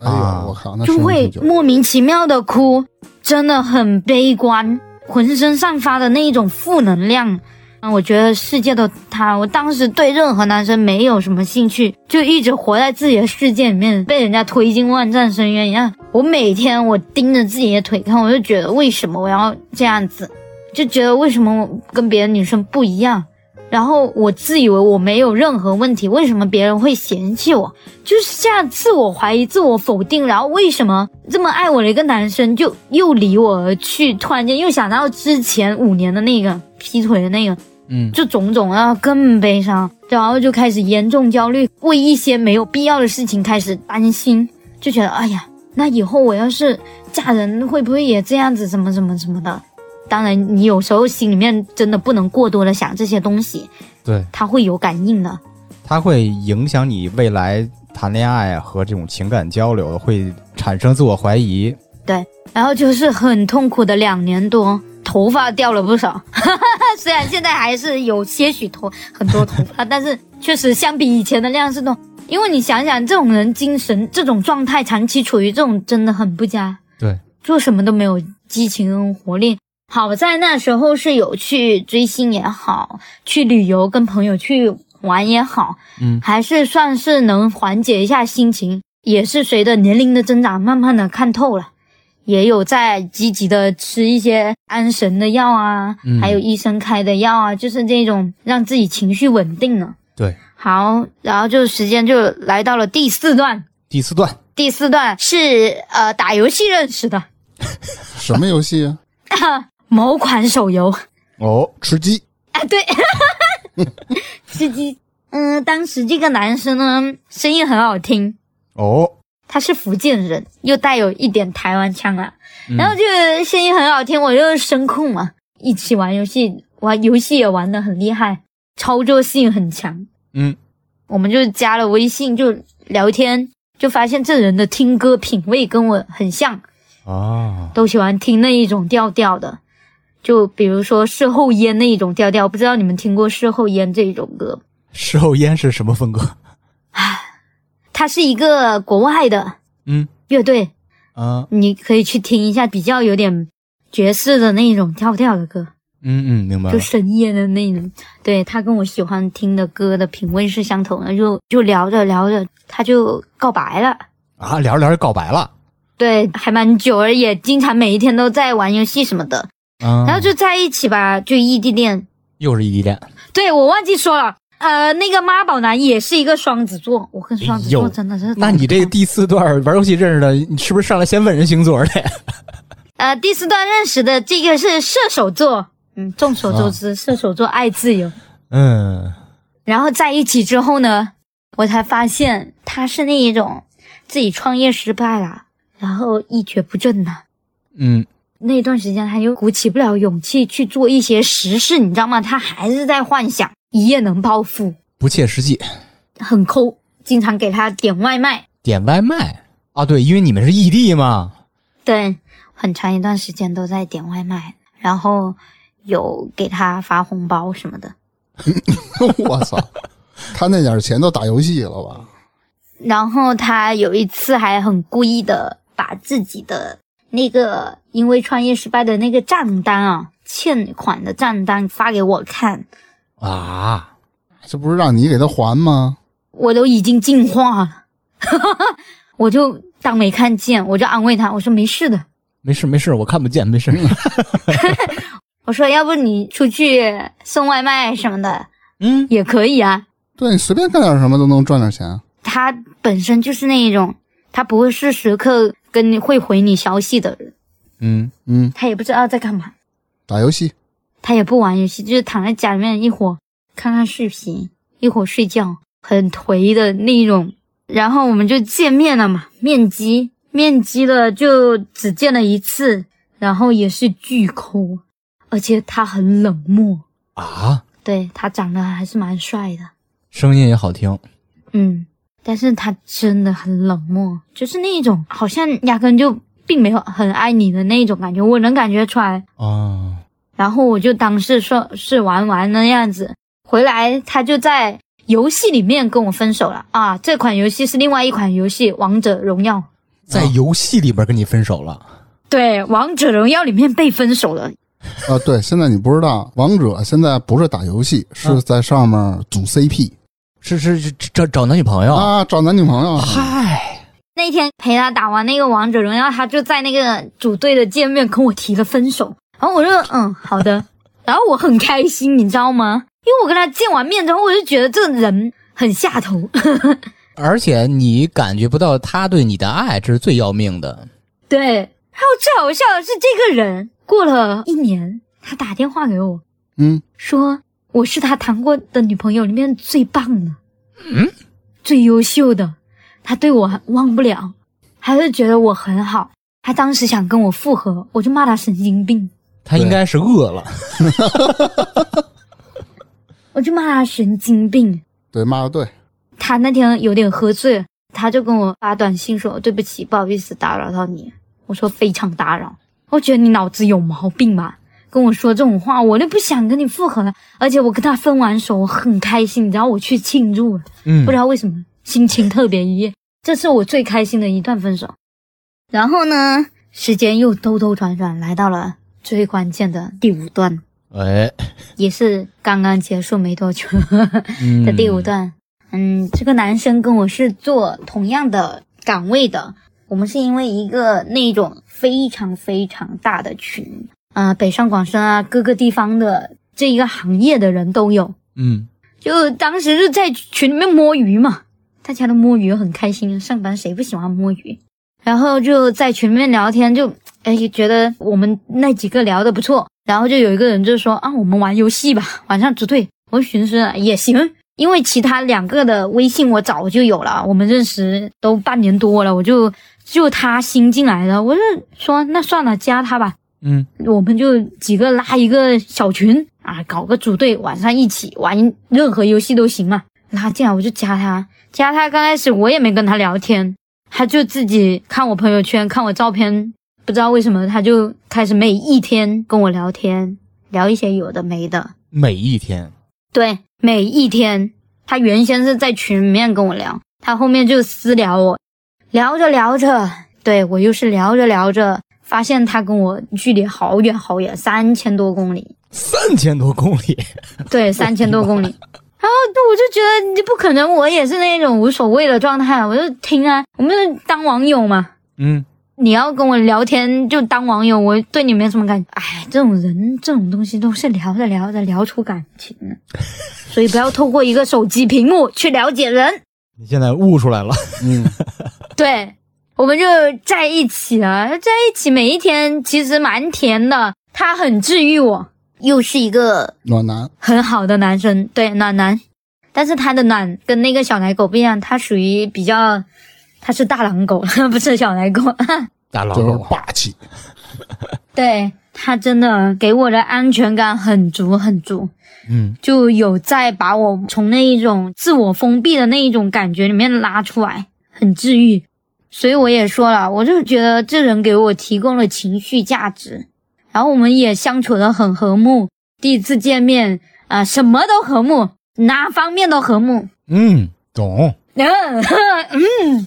哎啊呦，我靠，那就会莫名其妙的哭，真的很悲观，浑身散发的那一种负能量。啊，我觉得世界都塌。我当时对任何男生没有什么兴趣，就一直活在自己的世界里面，被人家推进万丈深渊一样。我每天我盯着自己的腿看，我就觉得为什么我要这样子，就觉得为什么我跟别的女生不一样。然后我自以为我没有任何问题，为什么别人会嫌弃我？就是这样自我怀疑、自我否定。然后为什么这么爱我的一个男生就又离我而去？突然间又想到之前五年的那个劈腿的那个，嗯，就种种，然后更悲伤，然后就开始严重焦虑，为一些没有必要的事情开始担心，就觉得哎呀，那以后我要是嫁人会不会也这样子，什么什么什么的。当然，你有时候心里面真的不能过多的想这些东西，对，他会有感应的。它会影响你未来谈恋爱和这种情感交流，会产生自我怀疑。对然后就是很痛苦的两年多，头发掉了不少。虽然现在还是有些许头很多头发，但是确实相比以前的量是多。因为你想想，这种人精神这种状态，长期处于这种真的很不佳，对，做什么都没有激情跟活力。好在那时候是有去追星也好，去旅游跟朋友去玩也好，嗯还是算是能缓解一下心情。也是随着年龄的增长，慢慢的看透了。也有在积极的吃一些安神的药啊，嗯。还有医生开的药啊，就是这种让自己情绪稳定了。对，好，然后就时间就来到了第四段，第四段，第四段是呃打游戏认识的。什么游戏啊？某款手游。哦，吃鸡。啊，对，吃鸡。嗯、当时这个男生呢，声音很好听，哦，他是福建人，又带有一点台湾腔啊。嗯然后就声音很好听，我就是声控嘛，一起玩游戏，玩游戏也玩的很厉害，操作性很强。嗯，我们就加了微信，就聊天，就发现这人的听歌品味跟我很像，哦，都喜欢听那一种调调的。就比如说事后烟那一种调调，不知道你们听过事后烟这一种歌？事后烟是什么风格？它是一个国外的嗯乐队，啊，你可以去听一下，比较有点爵士的那种跳跳的歌。嗯嗯，明白就。深夜的那种。对他跟我喜欢听的歌的品味是相同的，就就聊着聊着，他就告白了。啊，聊着聊着告白了。对，还蛮久，而也经常每一天都在玩游戏什么的，啊，然后就在一起吧，就异地恋，又是异地恋，对我忘记说了，呃，那个妈宝男也是一个双子座，我跟双子座真的是。那你这个第四段玩游戏认识的，你是不是上来先问人星座的？呃第四段认识的这个是射手座，嗯，众所周知，射手座爱自由。嗯，然后在一起之后呢，我才发现他是那一种自己创业失败了，然后一蹶不振的。嗯，那段时间他又鼓起不了勇气去做一些实事，你知道吗？他还是在幻想一夜能暴富，不切实际。很抠，经常给他点外卖。点外卖啊？对，因为你们是异地嘛。对，很长一段时间都在点外卖，然后有给他发红包什么的。我操，他那点钱都打游戏了吧？然后他有一次还很故意的把自己的那个因为创业失败的那个账单啊，欠款的账单发给我看，啊，这不是让你给他还吗？我都已经进化了，我就当没看见，我就安慰他，我说没事的，没事没事，我看不见，没事。我说要不你出去送外卖什么的嗯，也可以啊。对你随便干点什么都能赚点钱。他本身就是那一种，他不会是时刻跟你会回你消息的人，嗯，嗯，他也不知道在干嘛，打游戏，他也不玩游戏，就是躺在家里面一会儿看看视频，一会儿睡觉，很颓的那一种。然后我们就见面了嘛，面基，面基了就只见了一次，然后也是巨抠，而且他很冷漠，啊，对他长得还是蛮帅的，声音也好听。嗯，但是他真的很冷漠，就是那一种好像压根就并没有很爱你的那一种感觉，我能感觉出来。哦，然后我就当是说是玩玩的样子，回来他就在游戏里面跟我分手了啊！这款游戏是另外一款游戏《王者荣耀》，在游戏里边跟你分手了。对，《王者荣耀》里面被分手了。啊，对，现在你不知道，王者现在不是打游戏，是在上面组 CP 是是是找找男女朋友？啊，找男女朋友。嗨，那天陪他打完那个王者荣耀，他就在那个组队的界面跟我提了分手，然后我就嗯好的，然后我很开心，你知道吗？因为我跟他见完面之后，我就觉得这个人很下头。而且你感觉不到他对你的爱，这是最要命的。对，还有最好笑的是，这个人过了一年，他打电话给我嗯，说我是他谈过的女朋友里面最棒的，嗯，最优秀的，他对我忘不了，还是觉得我很好。他当时想跟我复合，我就骂他神经病，他应该是饿了。我就骂他神经病。对，骂的对。他那天有点喝醉，他就跟我发短信说：“对不起，不好意思打扰到你。”我说：“非常打扰。”我觉得你脑子有毛病吧？跟我说这种话，我就不想跟你复合了。而且我跟他分完手，我很开心，然后我去庆祝了，嗯不知道为什么心情特别愉悦。这是我最开心的一段分手。然后呢，时间又兜兜转转来到了最关键的第五段，哎，也是刚刚结束没多久。嗯。的第五段，嗯，这个男生跟我是做同样的岗位的，我们是因为一个那种非常非常大的群，啊、北上广深啊，各个地方的这一个行业的人都有，嗯，就当时就在群里面摸鱼嘛，大家都摸鱼很开心，上班谁不喜欢摸鱼？然后就在群里面聊天，就哎觉得我们那几个聊的不错，然后就有一个人就说啊，我们玩游戏吧，晚上组队。我寻思也行，因为其他两个的微信我早就有了，我们认识都半年多了，我就就他新进来的，我就说那算了，加他吧。嗯，我们就几个拉一个小群啊，搞个组队，晚上一起玩任何游戏都行嘛。拉进来我就加他，加他刚开始我也没跟他聊天，他就自己看我朋友圈，看我照片，不知道为什么他就开始每一天跟我聊天，聊一些有的没的。每一天，对，每一天，他原先是在群里面跟我聊，他后面就私聊我，聊着聊着，对我又是聊着聊着，发现他跟我距离好远好远，三千多公里，三千多公里，对，三千多公里。然后我就觉得你不可能，我也是那种无所谓的状态，我就听啊，我们就当网友嘛。嗯，你要跟我聊天就当网友，我对你没什么感觉。哎，这种人这种东西都是聊着聊着聊出感情的，所以不要透过一个手机屏幕去了解人。你现在悟出来了，嗯，对，我们就在一起了，在一起每一天其实蛮甜的，他很治愈我，又是一个暖男，很好的男生，对暖男，但是他的暖跟那个小奶狗不一样，他属于比较，他是大狼狗，不是小奶狗。大狼狗，霸气。对他真的给我的安全感很足很足，嗯就有在把我从那一种自我封闭的那一种感觉里面拉出来，很治愈。所以我也说了，我就觉得这人给我提供了情绪价值，然后我们也相处的很和睦。第一次见面啊、什么都和睦，哪方面都和睦。嗯，懂，嗯嗯，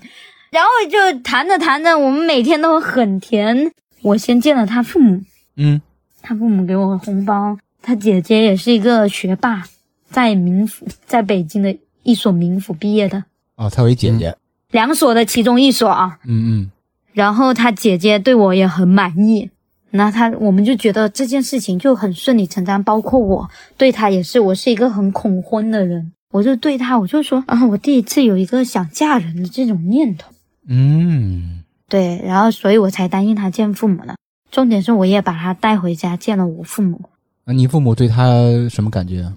然后就谈着谈着，我们每天都很甜。我先见了他父母，嗯他父母给我红包。他姐姐也是一个学霸，在民府，在北京的一所民府毕业的，哦，他有一姐姐，两所的其中一所啊。嗯嗯然后他姐姐对我也很满意，那他我们就觉得这件事情就很顺理成章。包括我对他也是，我是一个很恐婚的人，我就对他我就说啊，我第一次有一个想嫁人的这种念头。嗯，对，然后所以我才答应他见父母的。重点是我也把他带回家见了我父母，那你父母对他什么感觉啊？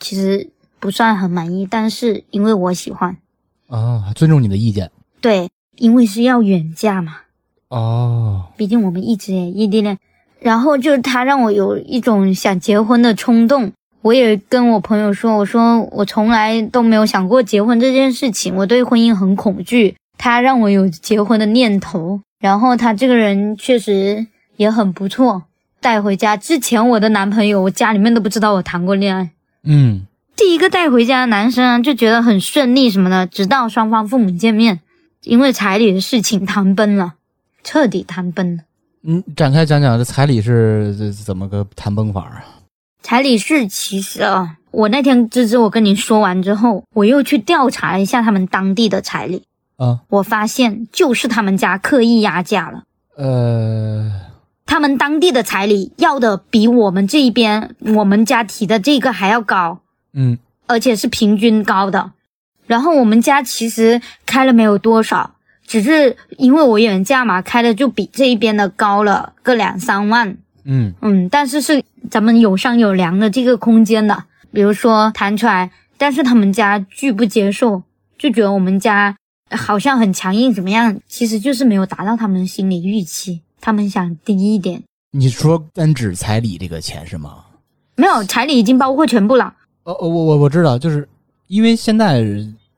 其实不算很满意，但是因为我喜欢，啊，尊重你的意见。对，因为是要远嫁嘛，哦，毕竟我们一直也异地恋，然后就是他让我有一种想结婚的冲动。我也跟我朋友说，我说我从来都没有想过结婚这件事情，我对婚姻很恐惧。他让我有结婚的念头，然后他这个人确实也很不错。带回家之前，我的男朋友，我家里面都不知道我谈过恋爱。嗯第一个带回家的男生啊，就觉得很顺利什么的，直到双方父母见面，因为彩礼的事情谈崩了，彻底谈崩了。嗯，展开讲讲这彩礼是怎么个谈崩法啊？彩礼是其实啊，我那天芝芝我跟你说完之后，我又去调查了一下他们当地的彩礼，啊，我发现就是他们家刻意压价了。呃，他们当地的彩礼要的比我们这一边我们家提的这个还要高，嗯而且是平均高的。然后我们家其实开了没有多少，只是因为我远嫁嘛，开的就比这一边的高了个两三万。嗯嗯，但是是咱们有商有量的这个空间的，比如说谈出来，但是他们家拒不接受，就觉得我们家好像很强硬，怎么样？其实就是没有达到他们心理预期，他们想低一点。你说单指彩礼这个钱是吗？没有彩礼已经包括全部了，哦哦，我我我知道，就是因为现在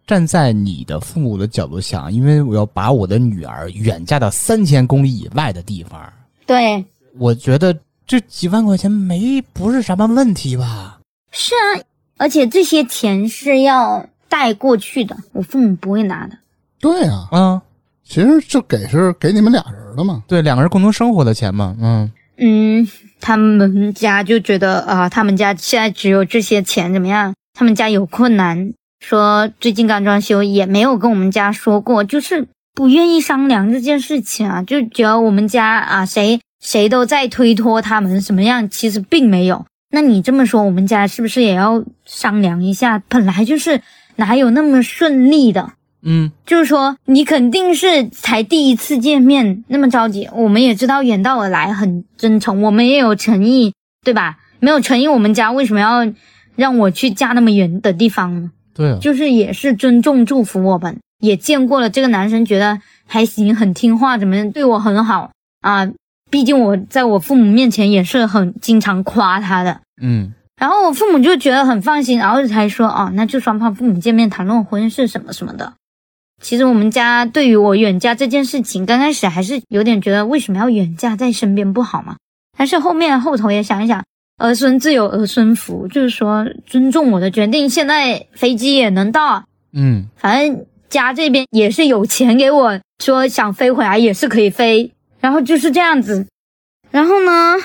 站在你的父母的角度想，因为我要把我的女儿远嫁到三千公里以外的地方，对，我觉得这几万块钱没不是什么问题吧？是啊，而且这些钱是要带过去的，我父母不会拿的。对啊，啊，其实就给是给你们俩人的嘛。对，两个人共同生活的钱嘛，嗯嗯，他们家就觉得啊、他们家现在只有这些钱，怎么样？他们家有困难，说最近刚装修，也没有跟我们家说过，就是不愿意商量这件事情啊，就觉得我们家啊谁谁都在推脱他们什么样，其实并没有。那你这么说，我们家是不是也要商量一下？本来就是哪有那么顺利的？嗯就是说，你肯定是才第一次见面，那么着急。我们也知道远道而来很真诚，我们也有诚意，对吧？没有诚意，我们家为什么要让我去嫁那么远的地方呢？对啊，就是也是尊重祝福我们，也见过了这个男生，觉得还行，很听话，怎么对我很好啊？毕竟我在我父母面前也是很经常夸他的。嗯然后我父母就觉得很放心，然后才说哦，那就双方父母见面谈论婚事什么什么的。其实我们家对于我远嫁这件事情，刚开始还是有点觉得为什么要远嫁在身边不好嘛？但是后面后头也想一想，儿孙自有儿孙福，就是说尊重我的决定。现在飞机也能到，嗯反正家这边也是有钱给我，说想飞回来也是可以飞，然后就是这样子。然后呢，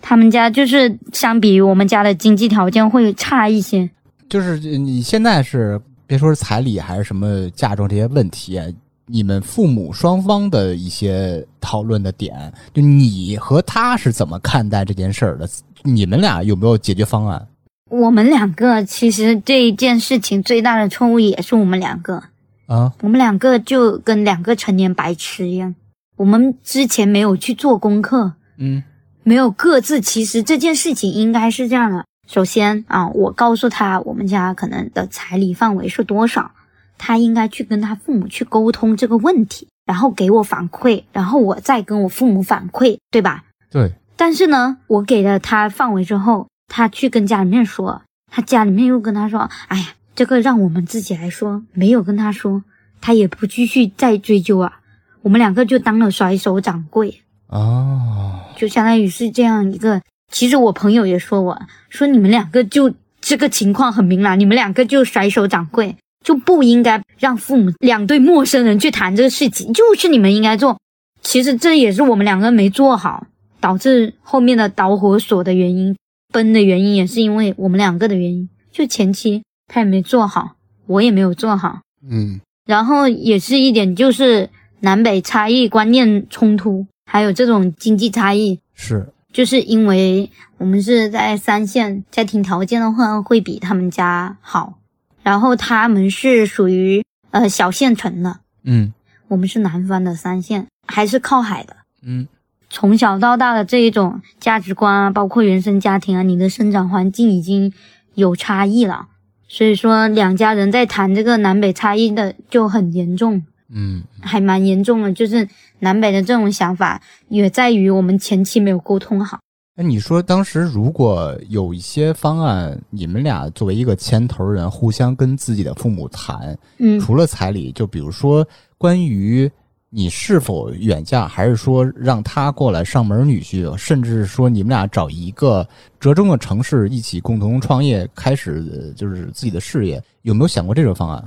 他们家就是相比于我们家的经济条件会差一些。就是你现在是别说是彩礼还是什么嫁妆这些问题啊，你们父母双方的一些讨论的点，就你和他是怎么看待这件事儿的？你们俩有没有解决方案？我们两个其实这一件事情最大的错误也是我们两个，啊，我们两个就跟两个成年白痴一样，我们之前没有去做功课，嗯没有各自。其实这件事情应该是这样的：首先啊，我告诉他我们家可能的彩礼范围是多少，他应该去跟他父母去沟通这个问题，然后给我反馈，然后我再跟我父母反馈，对吧？对，但是呢，我给了他范围之后，他去跟家里面说，他家里面又跟他说：“哎呀，这个让我们自己来说，没有跟他说，他也不继续再追究啊。”我们两个就当了甩手掌柜，哦，就相当于是这样一个。其实我朋友也说我说你们两个就这个情况很明朗，你们两个就甩手掌柜，就不应该让父母两对陌生人去谈这个事情，就是你们应该做。其实这也是我们两个没做好，导致后面的导火索的原因，崩的原因也是因为我们两个的原因。就前期他也没做好，我也没有做好，嗯然后也是一点就是南北差异观念冲突，还有这种经济差异，是，就是因为我们是在三线，家庭条件的话会比他们家好，然后他们是属于呃小县城的，嗯。我们是南方的三线，还是靠海的。嗯。从小到大的这一种价值观啊，包括原生家庭啊，你的生长环境已经有差异了，所以说两家人在谈这个南北差异的就很严重，嗯。还蛮严重的。就是南北的这种想法，也在于我们前期没有沟通好。那你说当时如果有一些方案，你们俩作为一个牵头人，互相跟自己的父母谈，嗯，除了彩礼，就比如说关于你是否远嫁，还是说让他过来上门女婿，甚至说你们俩找一个折中的城市一起共同创业，开始呃就是自己的事业，有没有想过这种方案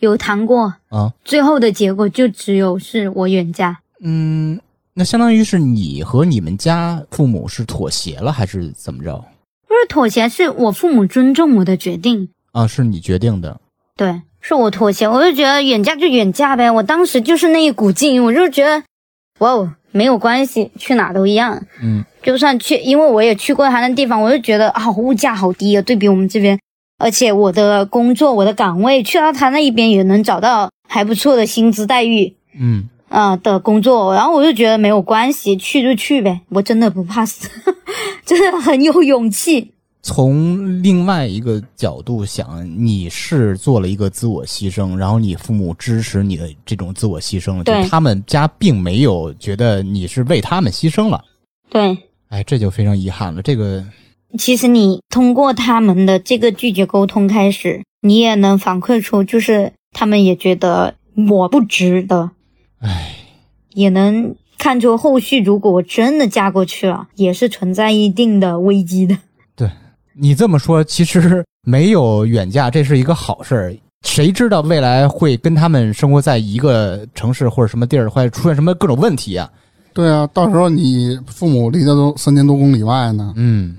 有谈过，啊？最后的结果就只有是我远嫁。嗯，那相当于是你和你们家父母是妥协了，还是怎么着？不是妥协，是我父母尊重我的决定。啊，是你决定的。对，是我妥协，我就觉得远嫁就远嫁呗。我当时就是那一股劲，我就觉得，哇哦，没有关系，去哪都一样。嗯就算去，因为我也去过他那地方，我就觉得啊，物价好低啊，对比我们这边，而且我的工作、我的岗位去到他那一边也能找到还不错的薪资待遇嗯啊、的工作，然后我就觉得没有关系，去就去呗，我真的不怕死，真的很有勇气。从另外一个角度想，你是做了一个自我牺牲，然后你父母支持你的这种自我牺牲，就他们家并没有觉得你是为他们牺牲了，对，哎，这就非常遗憾了。这个，其实你通过他们的这个拒绝沟通开始，你也能反馈出，就是他们也觉得我不值得，哎，也能看出后续如果我真的嫁过去了，也是存在一定的危机的。对你这么说，其实没有远嫁，这是一个好事儿。谁知道未来会跟他们生活在一个城市或者什么地儿，会出现什么各种问题啊？对啊，到时候你父母离得都三千多公里外呢。嗯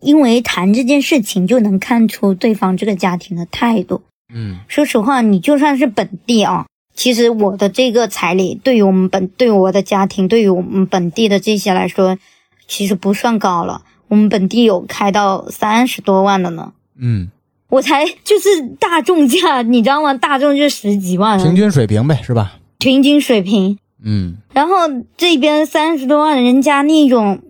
因为谈这件事情就能看出对方这个家庭的态度。嗯说实话，你就算是本地啊，其实我的这个彩礼对于我们本对于我的家庭，对于我们本地的这些来说，其实不算高了。我们本地有开到三十多万的呢，嗯，我才就是大众价，你知道吗？大众就十几万，平均水平呗，是吧？平均水平。嗯然后这边三十多万，人家那种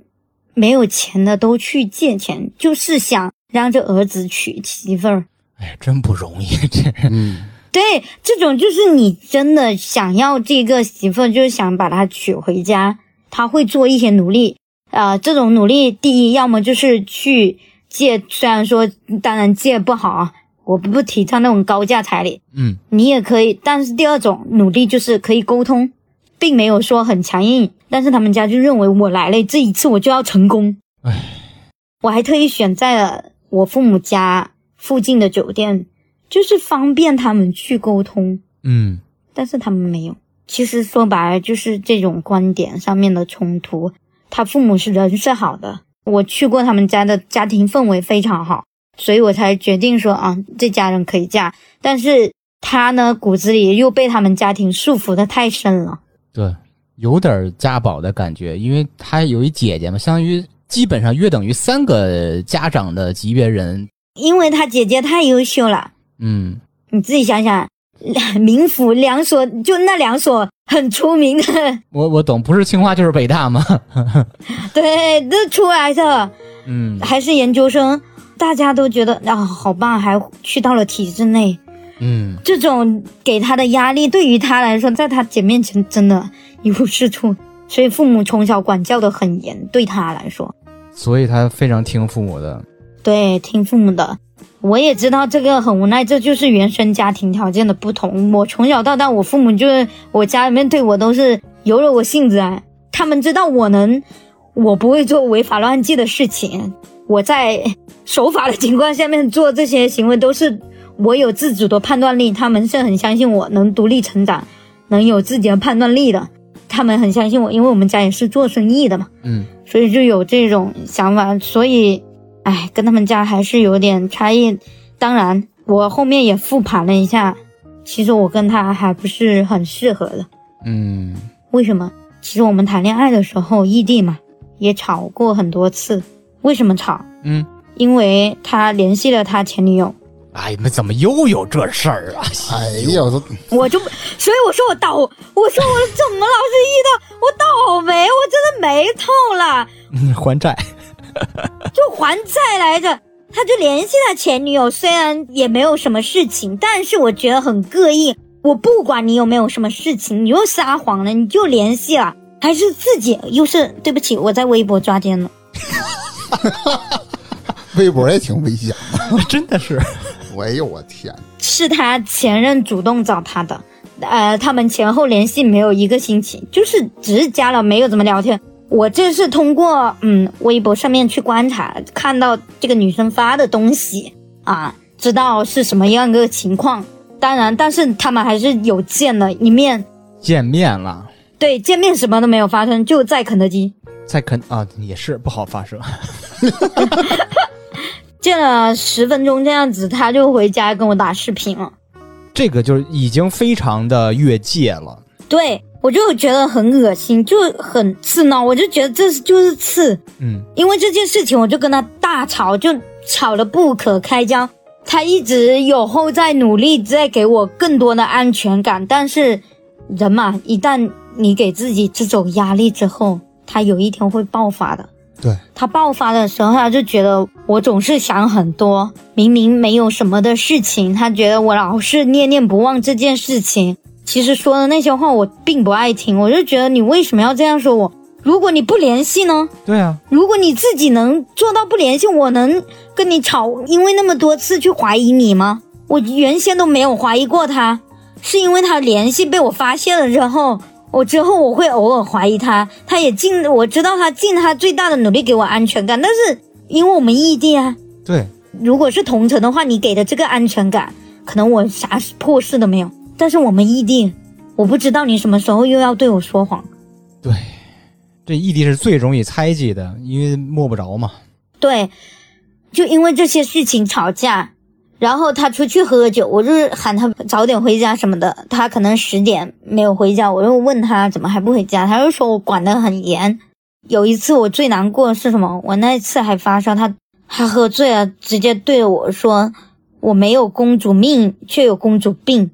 没有钱的都去借钱，就是想让这儿子娶媳妇儿。哎，真不容易，这嗯，对，这种就是你真的想要这个媳妇，就是想把她娶回家，他会做一些努力。啊、这种努力，第一，要么就是去借，虽然说当然借不好啊，我不提倡那种高价彩礼，嗯你也可以。但是第二种努力就是可以沟通，并没有说很强硬，但是他们家就认为我来了这一次我就要成功。唉，我还特意选在了我父母家附近的酒店，就是方便他们去沟通，嗯但是他们没有。其实说白了就是这种观点上面的冲突。他父母是人是好的，我去过他们家的家庭氛围非常好，所以我才决定说啊，这家人可以嫁。但是他呢骨子里又被他们家庭束缚的太深了。对，有点家宝的感觉，因为他有一姐姐嘛，相当于基本上约等于三个家长的级别人。因为他姐姐太优秀了，嗯，你自己想想，名府两所就那两所很出名的，我我懂，不是清华就是北大嘛。对，都出来的，嗯还是研究生，大家都觉得啊好棒，还去到了体制内，嗯，这种给他的压力，对于他来说，在他姐面前真的一无是处。所以父母从小管教的很严，对他来说，所以他非常听父母的。对听父母的。我也知道这个很无奈，这就是原生家庭条件的不同。我从小到大，我父母就是我家里面对我都是由了我性子啊。他们知道我能，我不会做违法乱纪的事情。我在守法的情况下面做这些行为，都是我有自主的判断力。他们是很相信我能独立成长，能有自己的判断力的。他们很相信我，因为我们家也是做生意的嘛。嗯，所以就有这种想法，所以，哎，跟他们家还是有点差异。当然，我后面也复盘了一下，其实我跟他还不是很适合的。嗯，为什么？其实我们谈恋爱的时候异地嘛，也吵过很多次。为什么吵？嗯，因为他联系了他前女友，哎，那怎么又有这事儿啊？哎呀，我都我就，所以我说我倒，我说我怎么老是遇到我倒霉，我真的没痛了。嗯还债。就还债来着。他就联系他前女友，虽然也没有什么事情，但是我觉得很膈应。我不管你有没有什么事情，你又撒谎了，你就联系了，还是自己又是对不起，我在微博抓奸了。微博也挺危险的。真的是，哎呦我天！是他前任主动找他的，呃，他们前后联系没有一个星期，就是只是加了，没有怎么聊天。我这是通过嗯微博上面去观察，看到这个女生发的东西啊，知道是什么样个情况。当然，但是他们还是有见了一面，见面了，对，见面什么都没有发生，就在肯德基在肯啊也是不好发生。见了十分钟这样子，他就回家跟我打视频了。这个就是已经非常的越界了。对我就觉得很恶心，就很刺挠，我就觉得这是就是刺。嗯，因为这件事情，我就跟他大吵，就吵得不可开交。他一直有后在努力，在给我更多的安全感。但是人嘛，一旦你给自己这种压力之后，他有一天会爆发的。对，他爆发的时候，他就觉得我总是想很多，明明没有什么的事情，他觉得我老是念念不忘这件事情。其实说的那些话我并不爱听，我就觉得你为什么要这样说我？如果你不联系呢？对啊，如果你自己能做到不联系，我能跟你吵，因为那么多次去怀疑你吗？我原先都没有怀疑过他，是因为他联系被我发现了之后，我之后我会偶尔怀疑他，他也尽我知道他尽他最大的努力给我安全感，但是因为我们异地啊，对，如果是同城的话，你给的这个安全感，可能我啥破事都没有，但是我们异地，我不知道你什么时候又要对我说谎。对，这异地是最容易猜忌的，因为摸不着嘛。对，就因为这些事情吵架，然后他出去喝酒，我就是喊他早点回家什么的，他可能十点没有回家，我又问他怎么还不回家，他就说我管得很严。有一次我最难过的是什么？我那次还发烧，他他喝醉了，直接对着我说我没有公主命，却有公主病，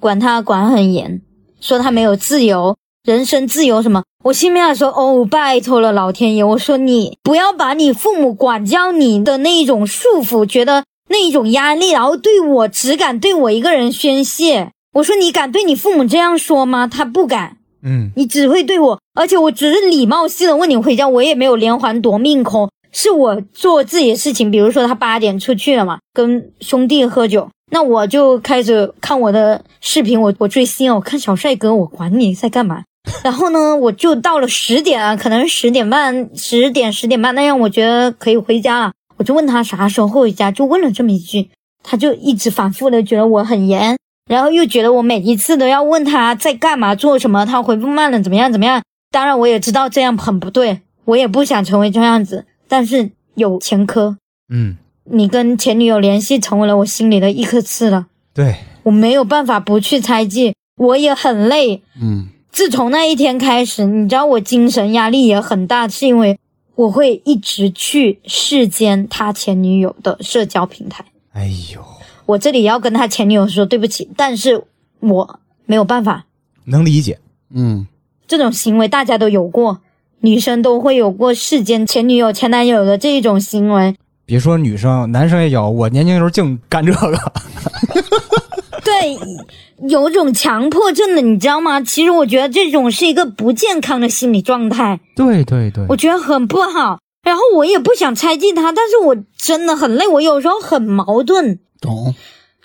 管他管很严，说他没有自由，人身自由什么。我心里面说哦，拜托了老天爷，我说你不要把你父母管教你的那一种束缚，觉得那一种压力，然后对我只敢对我一个人宣泄。我说你敢对你父母这样说吗？他不敢。嗯，你只会对我，而且我只是礼貌性的问你回家，我也没有连环夺命 call，是我做自己的事情。比如说他八点出去了嘛，跟兄弟喝酒，那我就开始看我的视频，我我追星，我看小帅哥，我管你在干嘛。然后呢，我就到了十点啊，可能十点半、十点、十点半那样，我觉得可以回家了。我就问他啥时候回家，就问了这么一句，他就一直反复的觉得我很严。然后又觉得我每一次都要问他在干嘛、做什么，他回复慢了怎么样怎么样。当然我也知道这样很不对，我也不想成为这样子，但是有前科，嗯，你跟前女友联系成为了我心里的一颗刺了。对，我没有办法不去猜忌，我也很累。嗯自从那一天开始，你知道我精神压力也很大，是因为我会一直去视奸他前女友的社交平台。哎呦，我这里要跟他前女友说对不起，但是我没有办法，能理解。嗯，这种行为大家都有过，女生都会有过世间前女友、前男友的这一种行为。别说女生，男生也有。我年轻时候净干这个。对，有种强迫症的，你知道吗？其实我觉得这种是一个不健康的心理状态，对对对我觉得很不好。然后我也不想猜忌他，但是我真的很累，我有时候很矛盾，懂。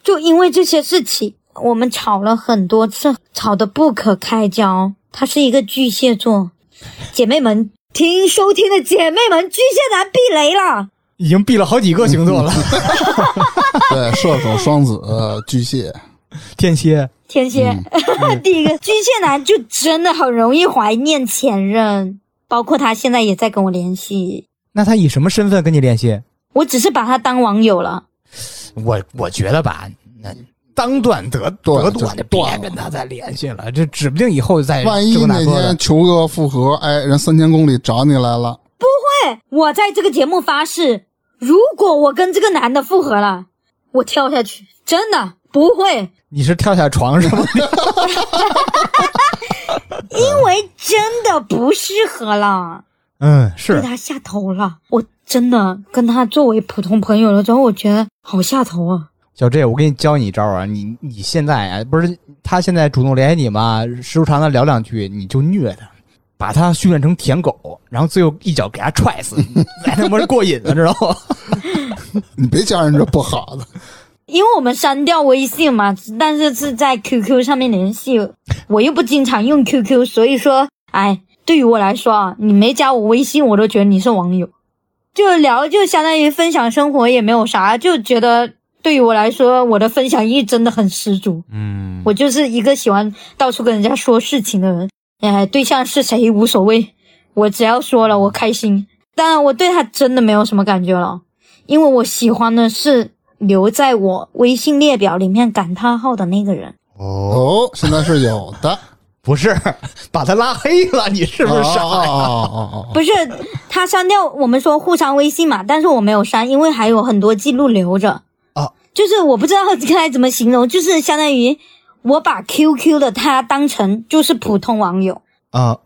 就因为这些事情，我们吵了很多次，吵得不可开交。他是一个巨蟹座，姐妹们听收听的姐妹们，巨蟹男避雷了。已经避了好几个星座了。对，射手、双子、呃巨蟹，天蝎，天蝎，第一个巨蟹男就真的很容易怀念前任，包括他现在也在跟我联系，那他以什么身份跟你联系？我只是把他当网友了。我我觉得吧，那当断得断得断，就就别跟他再联系了。这指不定以后再这个万一那那个的天。求个复合，哎，人三千公里找你来了，不会，我在这个节目发誓，如果我跟这个男的复合了，我跳下去，真的不会，你是跳下床是吗？因为真的不适合了，嗯，是被他下头了。我真的跟他作为普通朋友了之后，我觉得好下头啊。小 J，我给你教你一招啊！你你现在啊，不是他现在主动联系你吗？时不常的聊两句，你就虐他，把他训练成舔狗，然后最后一脚给他踹死，才他妈过瘾了，知道吗？你别加人这不好的。因为我们删掉微信嘛，但是是在 QQ 上面联系，我又不经常用 QQ，所以说，哎，对于我来说啊，你没加我微信，我都觉得你是网友，就聊就相当于分享生活，也没有啥，就觉得对于我来说，我的分享欲真的很十足。嗯，我就是一个喜欢到处跟人家说事情的人，哎，对象是谁无所谓，我只要说了我开心。当然，我对他真的没有什么感觉了，因为我喜欢的是留在我微信列表里面感叹号的那个人。哦，哦，现在是有的，不是，把他拉黑了，你是不是傻哦哦哦 不是他删掉我们说互删微信嘛，但是我没有删，因为还有很多记录留着。啊，就是我不知道该怎么形容，就是相当于我把 QQ 的他当成就是普通网友。啊，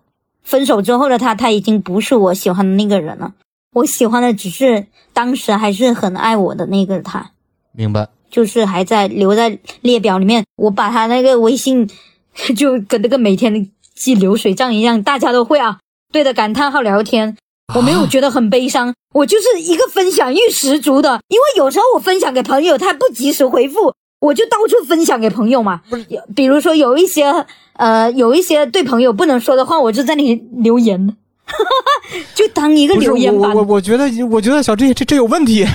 分手之后的他，他已经不是我喜欢的那个人了。我喜欢的只是当时还是很爱我的那个他，明白。就是还在留在列表里面。我把他那个微信 就跟那个每天记流水账一样，大家都会啊，对着感叹号聊天。我没有觉得很悲伤，我就是一个分享欲十足的。因为有时候我分享给朋友，他不及时回复，我就到处分享给朋友嘛。有比如说有一些呃，有一些对朋友不能说的话，我就在那里留言，就当一个不是留言吧我我。我觉得我觉得小 J 这这有问题，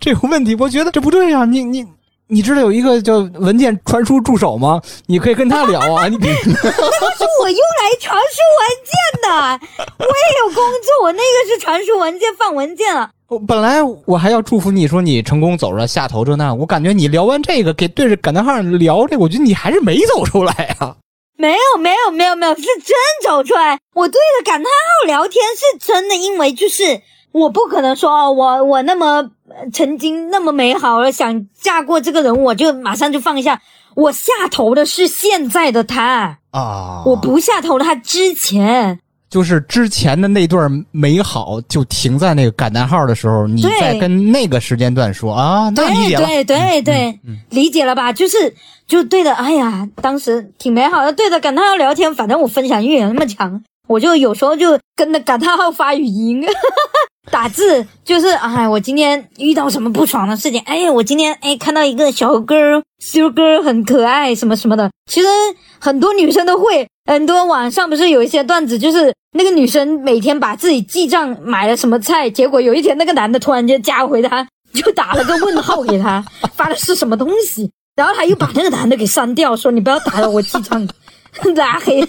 这有问题，我觉得这不对呀、你你你知道有一个叫文件传输助手吗？你可以跟他聊啊。你是 我用来传输文件的，我也有工作，我那个是传输文件放文件了。我本来我还要祝福你说你成功走了下头这那，我感觉你聊完这个给对着感叹号聊这个，我觉得你还是没走出来啊。没有没有没有没有，是真走出来。我对着感叹号聊天是真的，因为就是我不可能说哦，我我那么呃曾经那么美好了，想嫁过这个人，我就马上就放下。我下头的是现在的他，啊我不下头的他之前。就是之前的那段美好就停在那个感叹号的时候，你对再跟那个时间段说啊，那理解了。对对对对，理解了吧？就是就对的，哎呀，当时挺美好的，对的感叹号聊天，反正我分享欲也那么强，我就有时候就跟着感叹号发语音。打字就是，哎，我今天遇到什么不爽的事情，哎呀，我今天哎看到一个小哥儿修哥儿很可爱，什么什么的。其实很多女生都会，很多网上不是有一些段子，就是那个女生每天把自己记账买了什么菜，结果有一天那个男的突然间加回她，就打了个问号给她，发的是什么东西，然后他又把那个男的给删掉，说你不要打扰我记账，拉黑。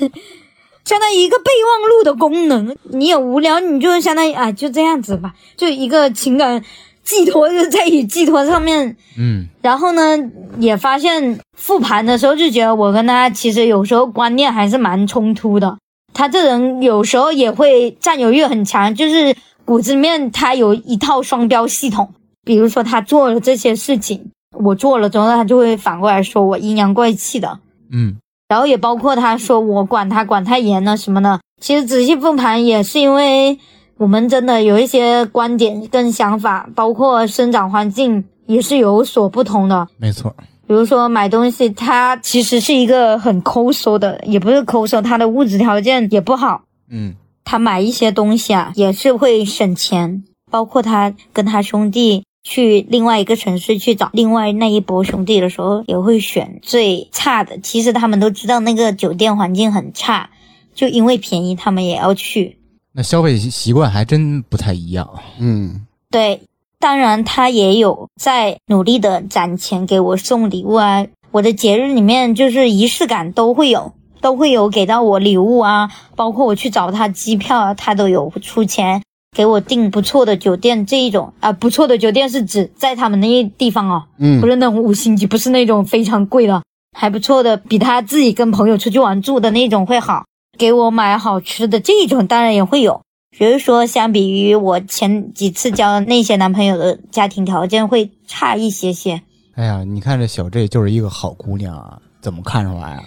相当于一个备忘录的功能。你也无聊，你就相当于啊，就这样子吧，就一个情感寄托就在于寄托上面。嗯，然后呢，也发现复盘的时候就觉得我跟他其实有时候观念还是蛮冲突的。他这人有时候也会占有欲很强，就是骨子里面他有一套双标系统。比如说他做了这些事情，我做了之后，他就会反过来说我阴阳怪气的。嗯，然后也包括他说我管他管太严了什么的。其实仔细复盘也是因为我们真的有一些观点跟想法，包括生长环境也是有所不同的。没错。比如说买东西，他其实是一个很抠搜的，也不是抠搜，他的物质条件也不好。嗯，他买一些东西啊，也是会省钱，包括他跟他兄弟。去另外一个城市去找另外那一波兄弟的时候，也会选最差的。其实他们都知道那个酒店环境很差，就因为便宜，他们也要去。那消费习惯还真不太一样。嗯，对，当然他也有在努力的攒钱给我送礼物啊。我的节日里面就是仪式感都会有，都会有给到我礼物啊，包括我去找他机票，他都有出钱。给我订不错的酒店，这一种啊，不错的酒店是指在他们那些地方哦，嗯，不是那种五星级，不是那种非常贵的，还不错的，比他自己跟朋友出去玩住的那种会好。给我买好吃的这种当然也会有，只是说相比于我前几次交那些男朋友的家庭条件会差一些些。哎呀，你看这小 J 就是一个好姑娘啊，怎么看出来啊？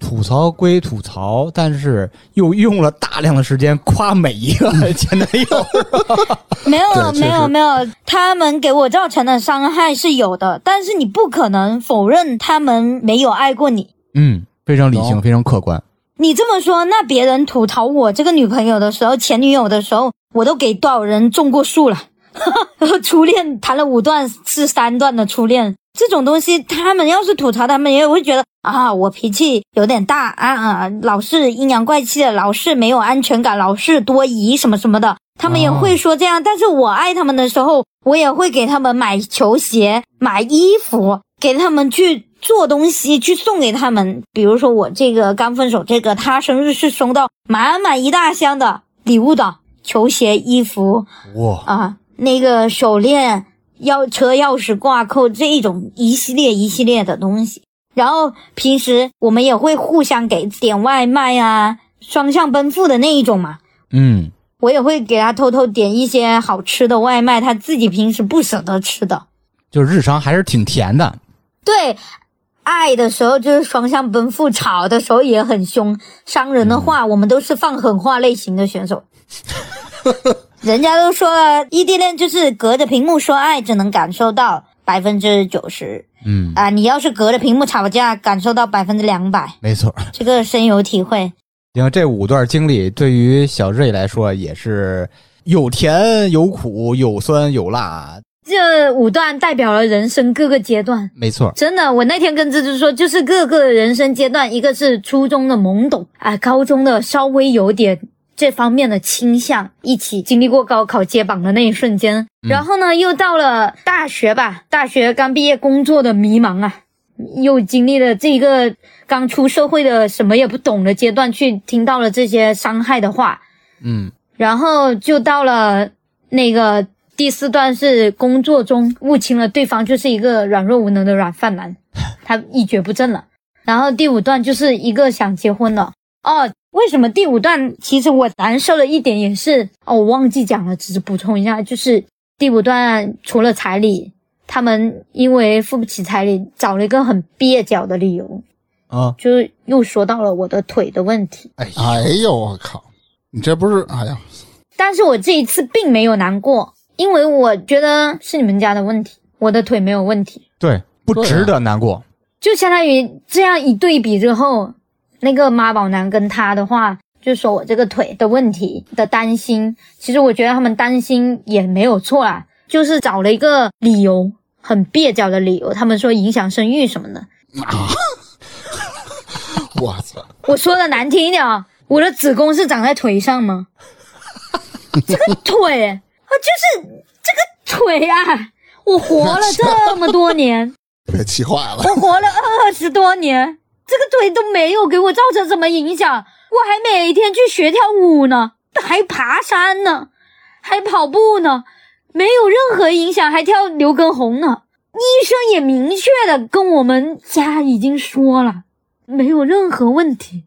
吐槽归吐槽，但是又用了大量的时间夸每一个 前男友。没有没有没有，他们给我造成的伤害是有的，但是你不可能否认他们没有爱过你。嗯，非常理性，哦非常客观。你这么说，那别人吐槽我这个女朋友的时候，前女友的时候，我都给多少人种过树了？初恋谈了五段是三段的初恋，这种东西，他们要是吐槽，他们也会觉得啊，我脾气有点大啊啊，老是阴阳怪气的，老是没有安全感，老是多疑什么什么的，他们也会说这样。但是我爱他们的时候，我也会给他们买球鞋、买衣服，给他们去做东西，去送给他们。比如说我这个刚分手，这个他生日是收到满满一大箱的礼物的，球鞋、衣服哇，啊，那个手链、钥车钥匙挂扣这一种一系列一系列的东西。然后平时我们也会互相给点外卖啊，双向奔赴的那一种嘛。嗯，我也会给他偷偷点一些好吃的外卖，他自己平时不舍得吃的。就是日常还是挺甜的。对，爱的时候就是双向奔赴，吵的时候也很凶，伤人的话、我们都是放狠话类型的选手。人家都说了，异地恋就是隔着屏幕说爱，只能感受到百分之九十嗯，啊！你要是隔着屏幕吵架，感受到百分之两百，没错。这个深有体会。因为这五段经历对于小瑞来说也是有甜有苦有酸有辣，这五段代表了人生各个阶段。没错。真的，我那天跟芝芝说，就是各个人生阶段，一个是初中的懵懂啊，高中的稍微有点这方面的倾向，一起经历过高考揭榜的那一瞬间，然后呢，又到了大学吧，大学刚毕业工作的迷茫啊，又经历了这个刚出社会的什么也不懂的阶段，去听到了这些伤害的话，嗯，然后就到了那个第四段是工作中误清了对方就是一个软弱无能的软饭男，他一蹶不振了。然后第五段就是一个想结婚了哦。为什么第五段其实我难受的一点也是哦，我忘记讲了，只是补充一下，就是第五段除了彩礼，他们因为付不起彩礼，找了一个很蹩脚的理由，啊，就是又说到了我的腿的问题。哎呀，哎呦我靠，你这不是哎呀，但是我这一次并没有难过，因为我觉得是你们家的问题，我的腿没有问题。对，不值得难过。就相当于这样一对比之后，那个妈宝男跟他的话，就说我这个腿的问题的担心，其实我觉得他们担心也没有错啦，就是找了一个理由，很蹩脚的理由，他们说影响生育什么的。我操，我说的难听一点啊，我的子宫是长在腿上吗？这个腿啊，就是这个腿啊，我活了这么多年，别气坏了。我活了二十多年，这个腿都没有给我造成什么影响，我还每天去学跳舞呢，还爬山呢，还跑步呢，没有任何影响，还跳刘畊宏呢。医生也明确的跟我们家已经说了，没有任何问题。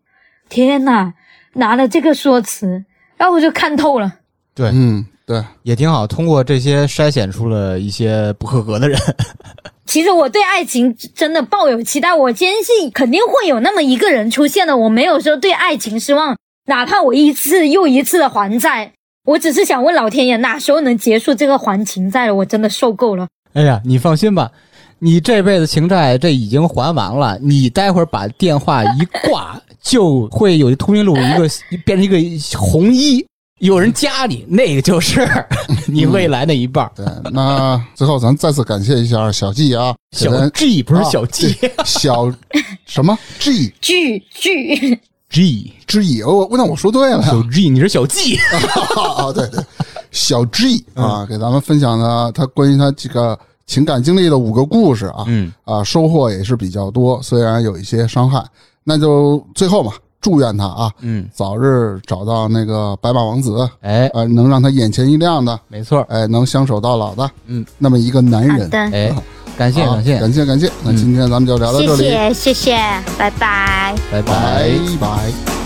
天呐，拿了这个说辞，然后我就看透了。对，嗯，对，也挺好。通过这些筛选出了一些不合格的人。其实我对爱情真的抱有期待，我坚信肯定会有那么一个人出现的。我没有说对爱情失望，哪怕我一次又一次的还债，我只是想问老天爷，哪时候能结束这个还情债了？我真的受够了。哎呀，你放心吧，你这辈子情债这已经还完了。你待会儿把电话一挂，就会有通讯录一个变成一个红衣，有人加你，那个就是你未来的一半儿。对，那最后咱再次感谢一下小季啊，小咱 G 不是小 G，G、小什么？G G G G 哦，那我说对了。小 G，你是小 G。啊，对对，小 G 啊，给咱们分享的他关于他这个情感经历的五个故事啊，嗯。啊，收获也是比较多，虽然有一些伤害，那就最后嘛，祝愿他啊，嗯，早日找到那个白马王子，哎，呃，能让他眼前一亮的，没错，哎，能相守到老的，嗯，那么一个男人。哎，感谢感谢，感谢感谢，那今天咱们就聊到这里，谢谢谢，拜。拜。拜。拜拜。